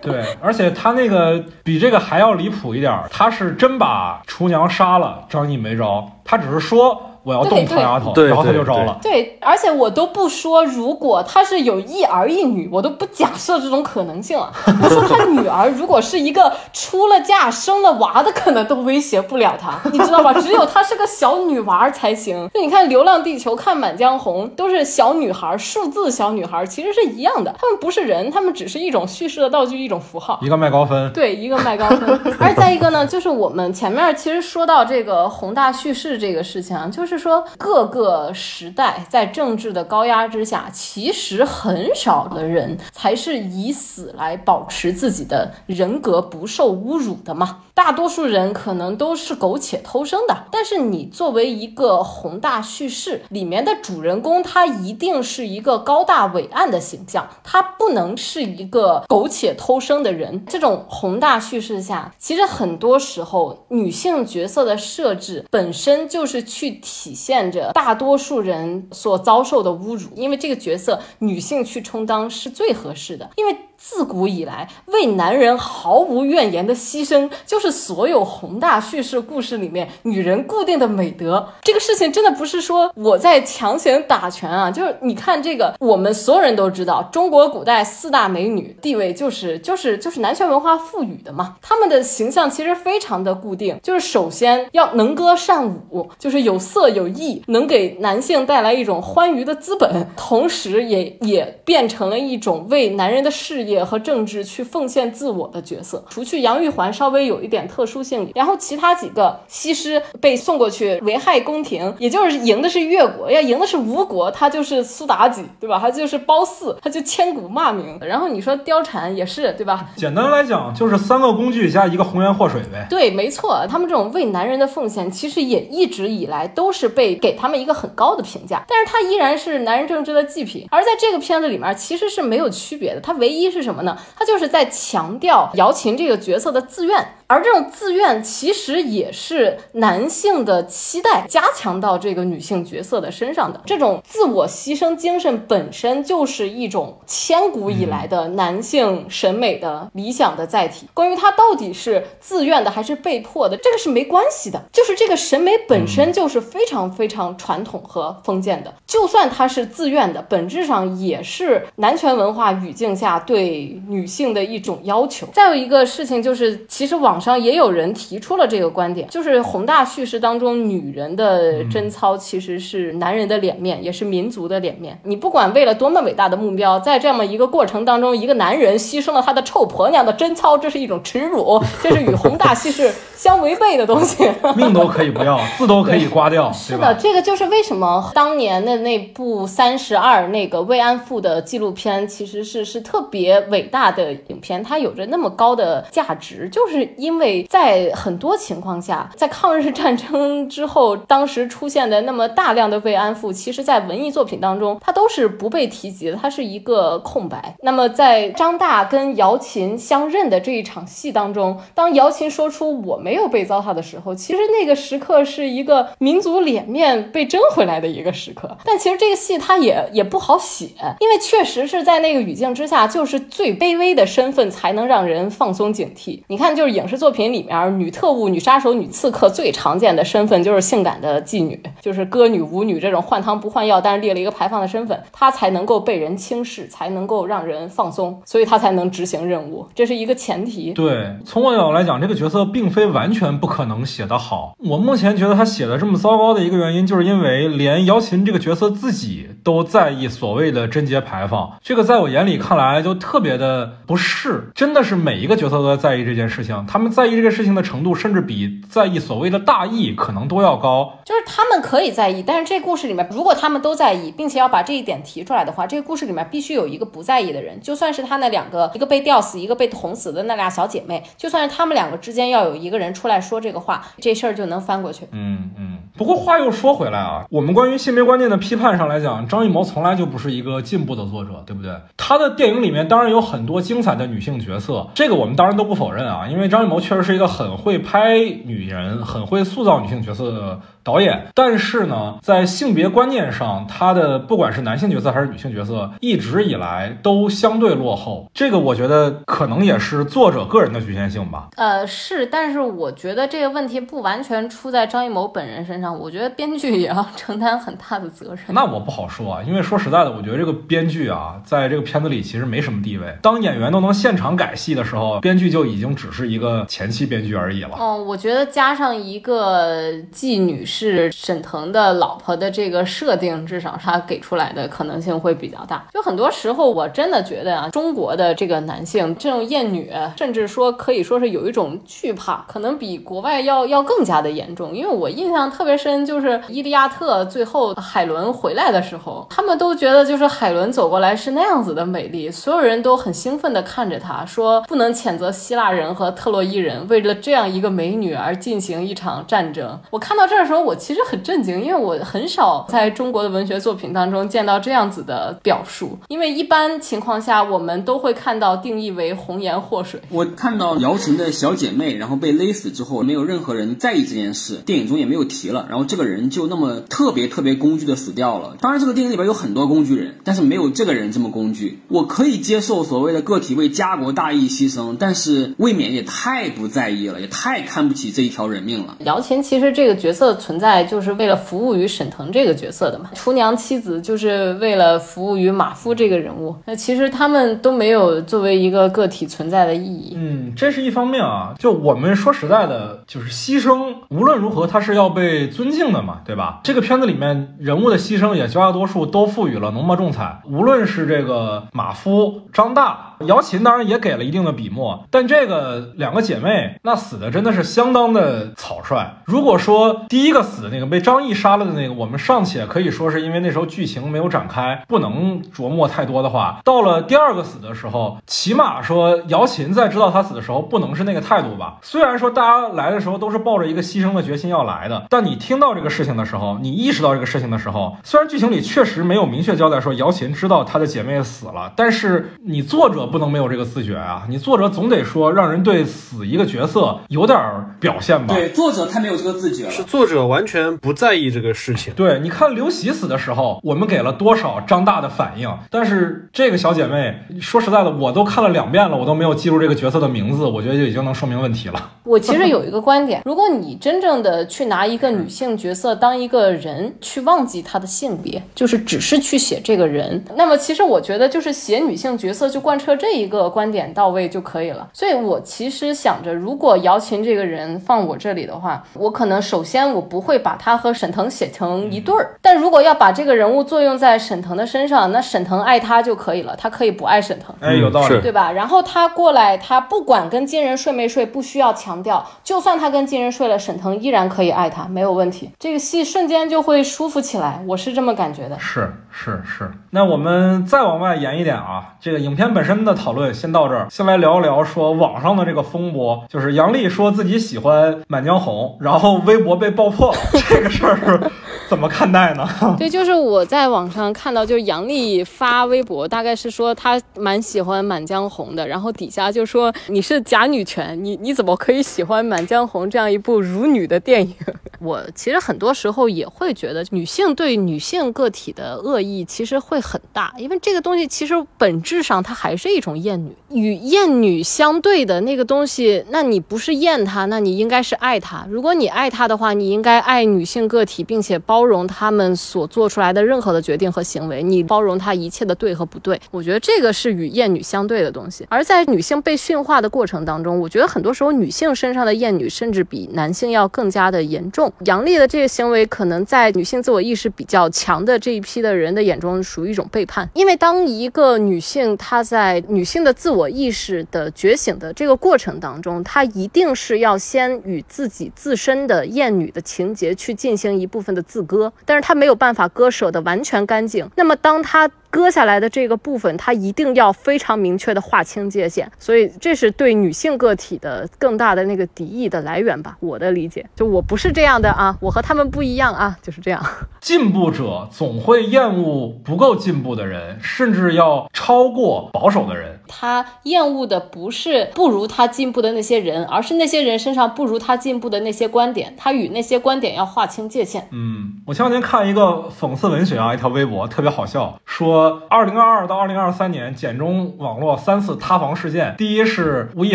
对，而且他那个比这个还要离谱一点，他是真把厨娘杀了，张译没招，他只是说。我要动唐丫头，然后他就招了。对，而且我都不说，如果他是有一儿一女，我都不假设这种可能性了。我说他女儿如果是一个出了嫁、生了娃的，可能都威胁不了他，你知道吧？只有她是个小女娃才行。那你看《流浪地球》、看《满江红》，都是小女孩，数字小女孩，其实是一样的。他们不是人，他们只是一种叙事的道具，一种符号。一个卖高分，对，一个卖高分。而再一个呢，就是我们前面其实说到这个宏大叙事这个事情啊，就是。是说，各个时代在政治的高压之下，其实很少的人才是以死来保持自己的人格不受侮辱的嘛。大多数人可能都是苟且偷生的。但是你作为一个宏大叙事里面的主人公，他一定是一个高大伟岸的形象，他不能是一个苟且偷生的人。这种宏大叙事下，其实很多时候女性角色的设置本身就是去。体体现着大多数人所遭受的侮辱，因为这个角色女性去充当是最合适的，因为。自古以来，为男人毫无怨言的牺牲，就是所有宏大叙事故事里面女人固定的美德。这个事情真的不是说我在强行打拳啊，就是你看这个，我们所有人都知道，中国古代四大美女地位就是就是就是男权文化赋予的嘛。她们的形象其实非常的固定，就是首先要能歌善舞，就是有色有艺，能给男性带来一种欢愉的资本，同时也也变成了一种为男人的事业。也和政治去奉献自我的角色，除去杨玉环稍微有一点特殊性，然后其他几个西施被送过去危害宫廷，也就是赢的是越国，要赢的是吴国，他就是苏妲己，对吧？他就是褒姒，他就千古骂名。然后你说貂蝉也是，对吧？简单来讲，就是三个工具加一个红颜祸水呗。对，没错，他们这种为男人的奉献，其实也一直以来都是被给他们一个很高的评价，但是他依然是男人政治的祭品。而在这个片子里面，其实是没有区别的，他唯一是。是什么呢？他就是在强调姚琴这个角色的自愿。而这种自愿其实也是男性的期待加强到这个女性角色的身上的。这种自我牺牲精神本身就是一种千古以来的男性审美的理想的载体。关于他到底是自愿的还是被迫的，这个是没关系的。就是这个审美本身就是非常非常传统和封建的。就算他是自愿的，本质上也是男权文化语境下对女性的一种要求。再有一个事情就是，其实网上也有人提出了这个观点，就是宏大叙事当中，女人的贞操其实是男人的脸面，也是民族的脸面。你不管为了多么伟大的目标，在这么一个过程当中，一个男人牺牲了他的臭婆娘的贞操，这是一种耻辱，这是与宏大叙事相违背的东西。命都可以不要，字都可以刮掉，[LAUGHS] 是的，这个就是为什么当年的那部《三十二》那个慰安妇的纪录片，其实是是特别伟大的影片，它有着那么高的价值，就是因为在很多情况下，在抗日战争之后，当时出现的那么大量的慰安妇，其实在文艺作品当中，它都是不被提及的，它是一个空白。那么在张大跟姚琴相认的这一场戏当中，当姚琴说出我没有被糟蹋的时候，其实那个时刻是一个民族脸面被争回来的一个时刻。但其实这个戏它也也不好写，因为确实是在那个语境之下，就是最卑微的身份才能让人放松警惕。你看，就是影视作品里面，女特务、女杀手、女刺客最常见的身份就是性感的妓女，就是歌女、舞女这种换汤不换药，但是列了一个牌坊的身份，她才能够被人轻视，才能够让人放松，所以她才能执行任务，这是一个前提。对，从我角度来讲，这个角色并非完全不可能写得好。我目前觉得他写的这么糟糕的一个原因，就是因为连姚琴这个角色自己。都在意所谓的贞洁牌坊，这个在我眼里看来就特别的不适，真的是每一个角色都在在意这件事情，他们在意这个事情的程度，甚至比在意所谓的大义可能都要高。就是他们可以在意，但是这故事里面，如果他们都在意，并且要把这一点提出来的话，这个故事里面必须有一个不在意的人，就算是他那两个，一个被吊死，一个被捅死的那俩小姐妹，就算是他们两个之间要有一个人出来说这个话，这事儿就能翻过去。嗯嗯。不过话又说回来啊，我们关于性别观念的批判上来讲，张艺谋从来就不是一个进步的作者，对不对？他的电影里面当然当然有很多精彩的女性角色，这个我们当然都不否认啊，因为张艺谋确实是一个很会拍女人、很会塑造女性角色的。导演，但是呢，在性别观念上，他的不管是男性角色还是女性角色，一直以来都相对落后。这个我觉得可能也是作者个人的局限性吧。呃，是，但是我觉得这个问题不完全出在张艺谋本人身上，我觉得编剧也要承担很大的责任。那我不好说啊，因为说实在的，我觉得这个编剧啊，在这个片子里其实没什么地位。当演员都能现场改戏的时候，编剧就已经只是一个前期编剧而已了。哦，我觉得加上一个妓女。是沈腾的老婆的这个设定，至少他给出来的可能性会比较大。就很多时候，我真的觉得啊，中国的这个男性这种厌女，甚至说可以说是有一种惧怕，可能比国外要要更加的严重。因为我印象特别深，就是《伊利亚特》最后海伦回来的时候，他们都觉得就是海伦走过来是那样子的美丽，所有人都很兴奋地看着她，说不能谴责希腊人和特洛伊人为了这样一个美女而进行一场战争。我看到这儿的时候。我其实很震惊，因为我很少在中国的文学作品当中见到这样子的表述。因为一般情况下，我们都会看到定义为红颜祸水。我看到姚琴的小姐妹，然后被勒死之后，没有任何人在意这件事，电影中也没有提了。然后这个人就那么特别特别工具的死掉了。当然，这个电影里边有很多工具人，但是没有这个人这么工具。我可以接受所谓的个体为家国大义牺牲，但是未免也太不在意了，也太看不起这一条人命了。姚琴其实这个角色。存存在就是为了服务于沈腾这个角色的嘛，厨娘妻子就是为了服务于马夫这个人物。那其实他们都没有作为一个个体存在的意义。嗯，这是一方面啊。就我们说实在的，就是牺牲无论如何他是要被尊敬的嘛，对吧？这个片子里面人物的牺牲也绝大多数都赋予了浓墨重彩。无论是这个马夫、张大、姚琴，当然也给了一定的笔墨，但这个两个姐妹那死的真的是相当的草率。如果说第一个。死的那个被张译杀了的那个，我们尚且可以说是因为那时候剧情没有展开，不能琢磨太多的话。到了第二个死的时候，起码说姚琴在知道他死的时候，不能是那个态度吧？虽然说大家来的时候都是抱着一个牺牲的决心要来的，但你听到这个事情的时候，你意识到这个事情的时候，虽然剧情里确实没有明确交代说姚琴知道她的姐妹死了，但是你作者不能没有这个自觉啊！你作者总得说，让人对死一个角色有点表现吧？对，作者太没有这个自觉了。是作者完全不在意这个事情。对，你看刘喜死的时候，我们给了多少张大的反应？但是这个小姐妹，说实在的，我都看了两遍了，我都没有记住这个角色的名字，我觉得就已经能说明问题了。我其实有一个观点，如果你真正的去拿一个女性角色当一个人，去忘记她的性别，就是只是去写这个人，那么其实我觉得就是写女性角色就贯彻这一个观点到位就可以了。所以我其实想着，如果姚琴这个人放我这里的话，我可能首先我不会把他和沈腾写成一对儿，但如果要把这个人物作用在沈腾的身上，那沈腾爱他就可以了，他可以不爱沈腾。哎，有道理。对吧？然后他过来，他不管跟金人睡没睡，不需要强调，就算他跟金人睡了，沈腾依然可以爱他，没有问题。这个戏瞬间就会舒服起来，我是这么感觉的。是是是，那我们再往外延一点啊，这个影片本身的讨论先到这儿，先来聊一聊说网上的这个风波，就是杨笠说自己喜欢《满江红》，然后微博被爆破了，这个事儿怎么看待呢？[LAUGHS] 对，就是我在网上看到，就是杨笠发微博，大概是说他蛮喜欢《满江红》的，然后底下就说你是假女权，你你怎么可以喜欢《满江红》这样一部辱女的电影？[LAUGHS] 我其实很多时候也会觉得，女性对女性个体的恶意其实会很大，因为这个东西其实本质上它还是一种厌女，与厌女相对的那个东西，那你不是厌她，那你应该是爱她。如果你爱她的话，你应该爱女性个体，并且包包容他们所做出来的任何的决定和行为，你包容他一切的对和不对。我觉得这个是与厌女相对的东西。而在女性被驯化的过程当中，我觉得很多时候女性身上的厌女甚至比男性要更加的严重。杨笠的这个行为，可能在女性自我意识比较强的这一批的人的眼中，属于一种背叛。因为当一个女性她在女性的自我意识的觉醒的这个过程当中，她一定是要先与自己自身的厌女的情节去进行一部分的自割，但是他没有办法割舍的完全干净。那么当他割下来的这个部分，它一定要非常明确的划清界限，所以这是对女性个体的更大的那个敌意的来源吧。我的理解，就我不是这样的啊，我和他们不一样啊，就是这样。[LAUGHS] 进步者总会厌恶不够进步的人，甚至要超过保守的人。他厌恶的不是不如他进步的那些人，而是那些人身上不如他进步的那些观点，他与那些观点要划清界限。嗯，我前两天看一个讽刺文学啊，一条微博特别好笑，说二零二二到二零二三年简中网络三次塌房事件，第一是吴亦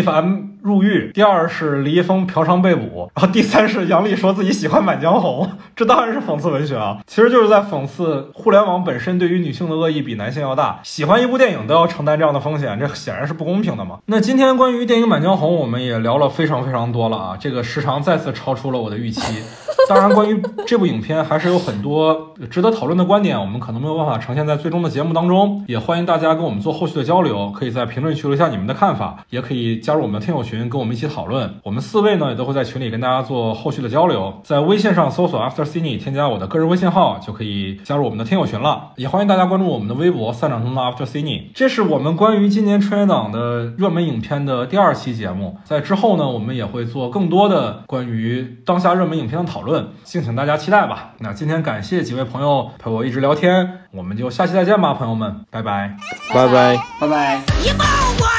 凡入狱，第二是李易峰嫖娼被捕，然后第三是杨笠说自己喜欢《满江红》，[LAUGHS] 这当然是讽刺文学啊，其实就是在讽刺互联网本身对于女性的恶意比男性要大，喜欢一部电影都要承担这样的风险，这显然是不公平的嘛。那今天关于电影《满江红》，我们也聊了非常非常多了啊，这个时长再次超出了我的预期。当然，关于这部影片还是有很多值得讨论的观点，我们可能没有办法呈现在最终的节目当中。也欢迎大家跟我们做后续的交流，可以在评论区留下你们的看法，也可以加入我们的听友群，跟我们一起讨论。我们四位呢也都会在群里跟大家做后续的交流。在微信上搜索 After Cine，添加我的个人微信号就可以加入我们的听友群了。也欢迎大家关注我们的微博“散场中的 After Cine”。这是我们关于今年春节档的热门影片的第二期节目。在之后呢，我们也会做更多的关于当下热门影片的讨论，敬请大家期待吧。那今天感谢几位朋友陪我一直聊天，我们就下期再见吧，朋友们，拜拜。拜拜。拜拜。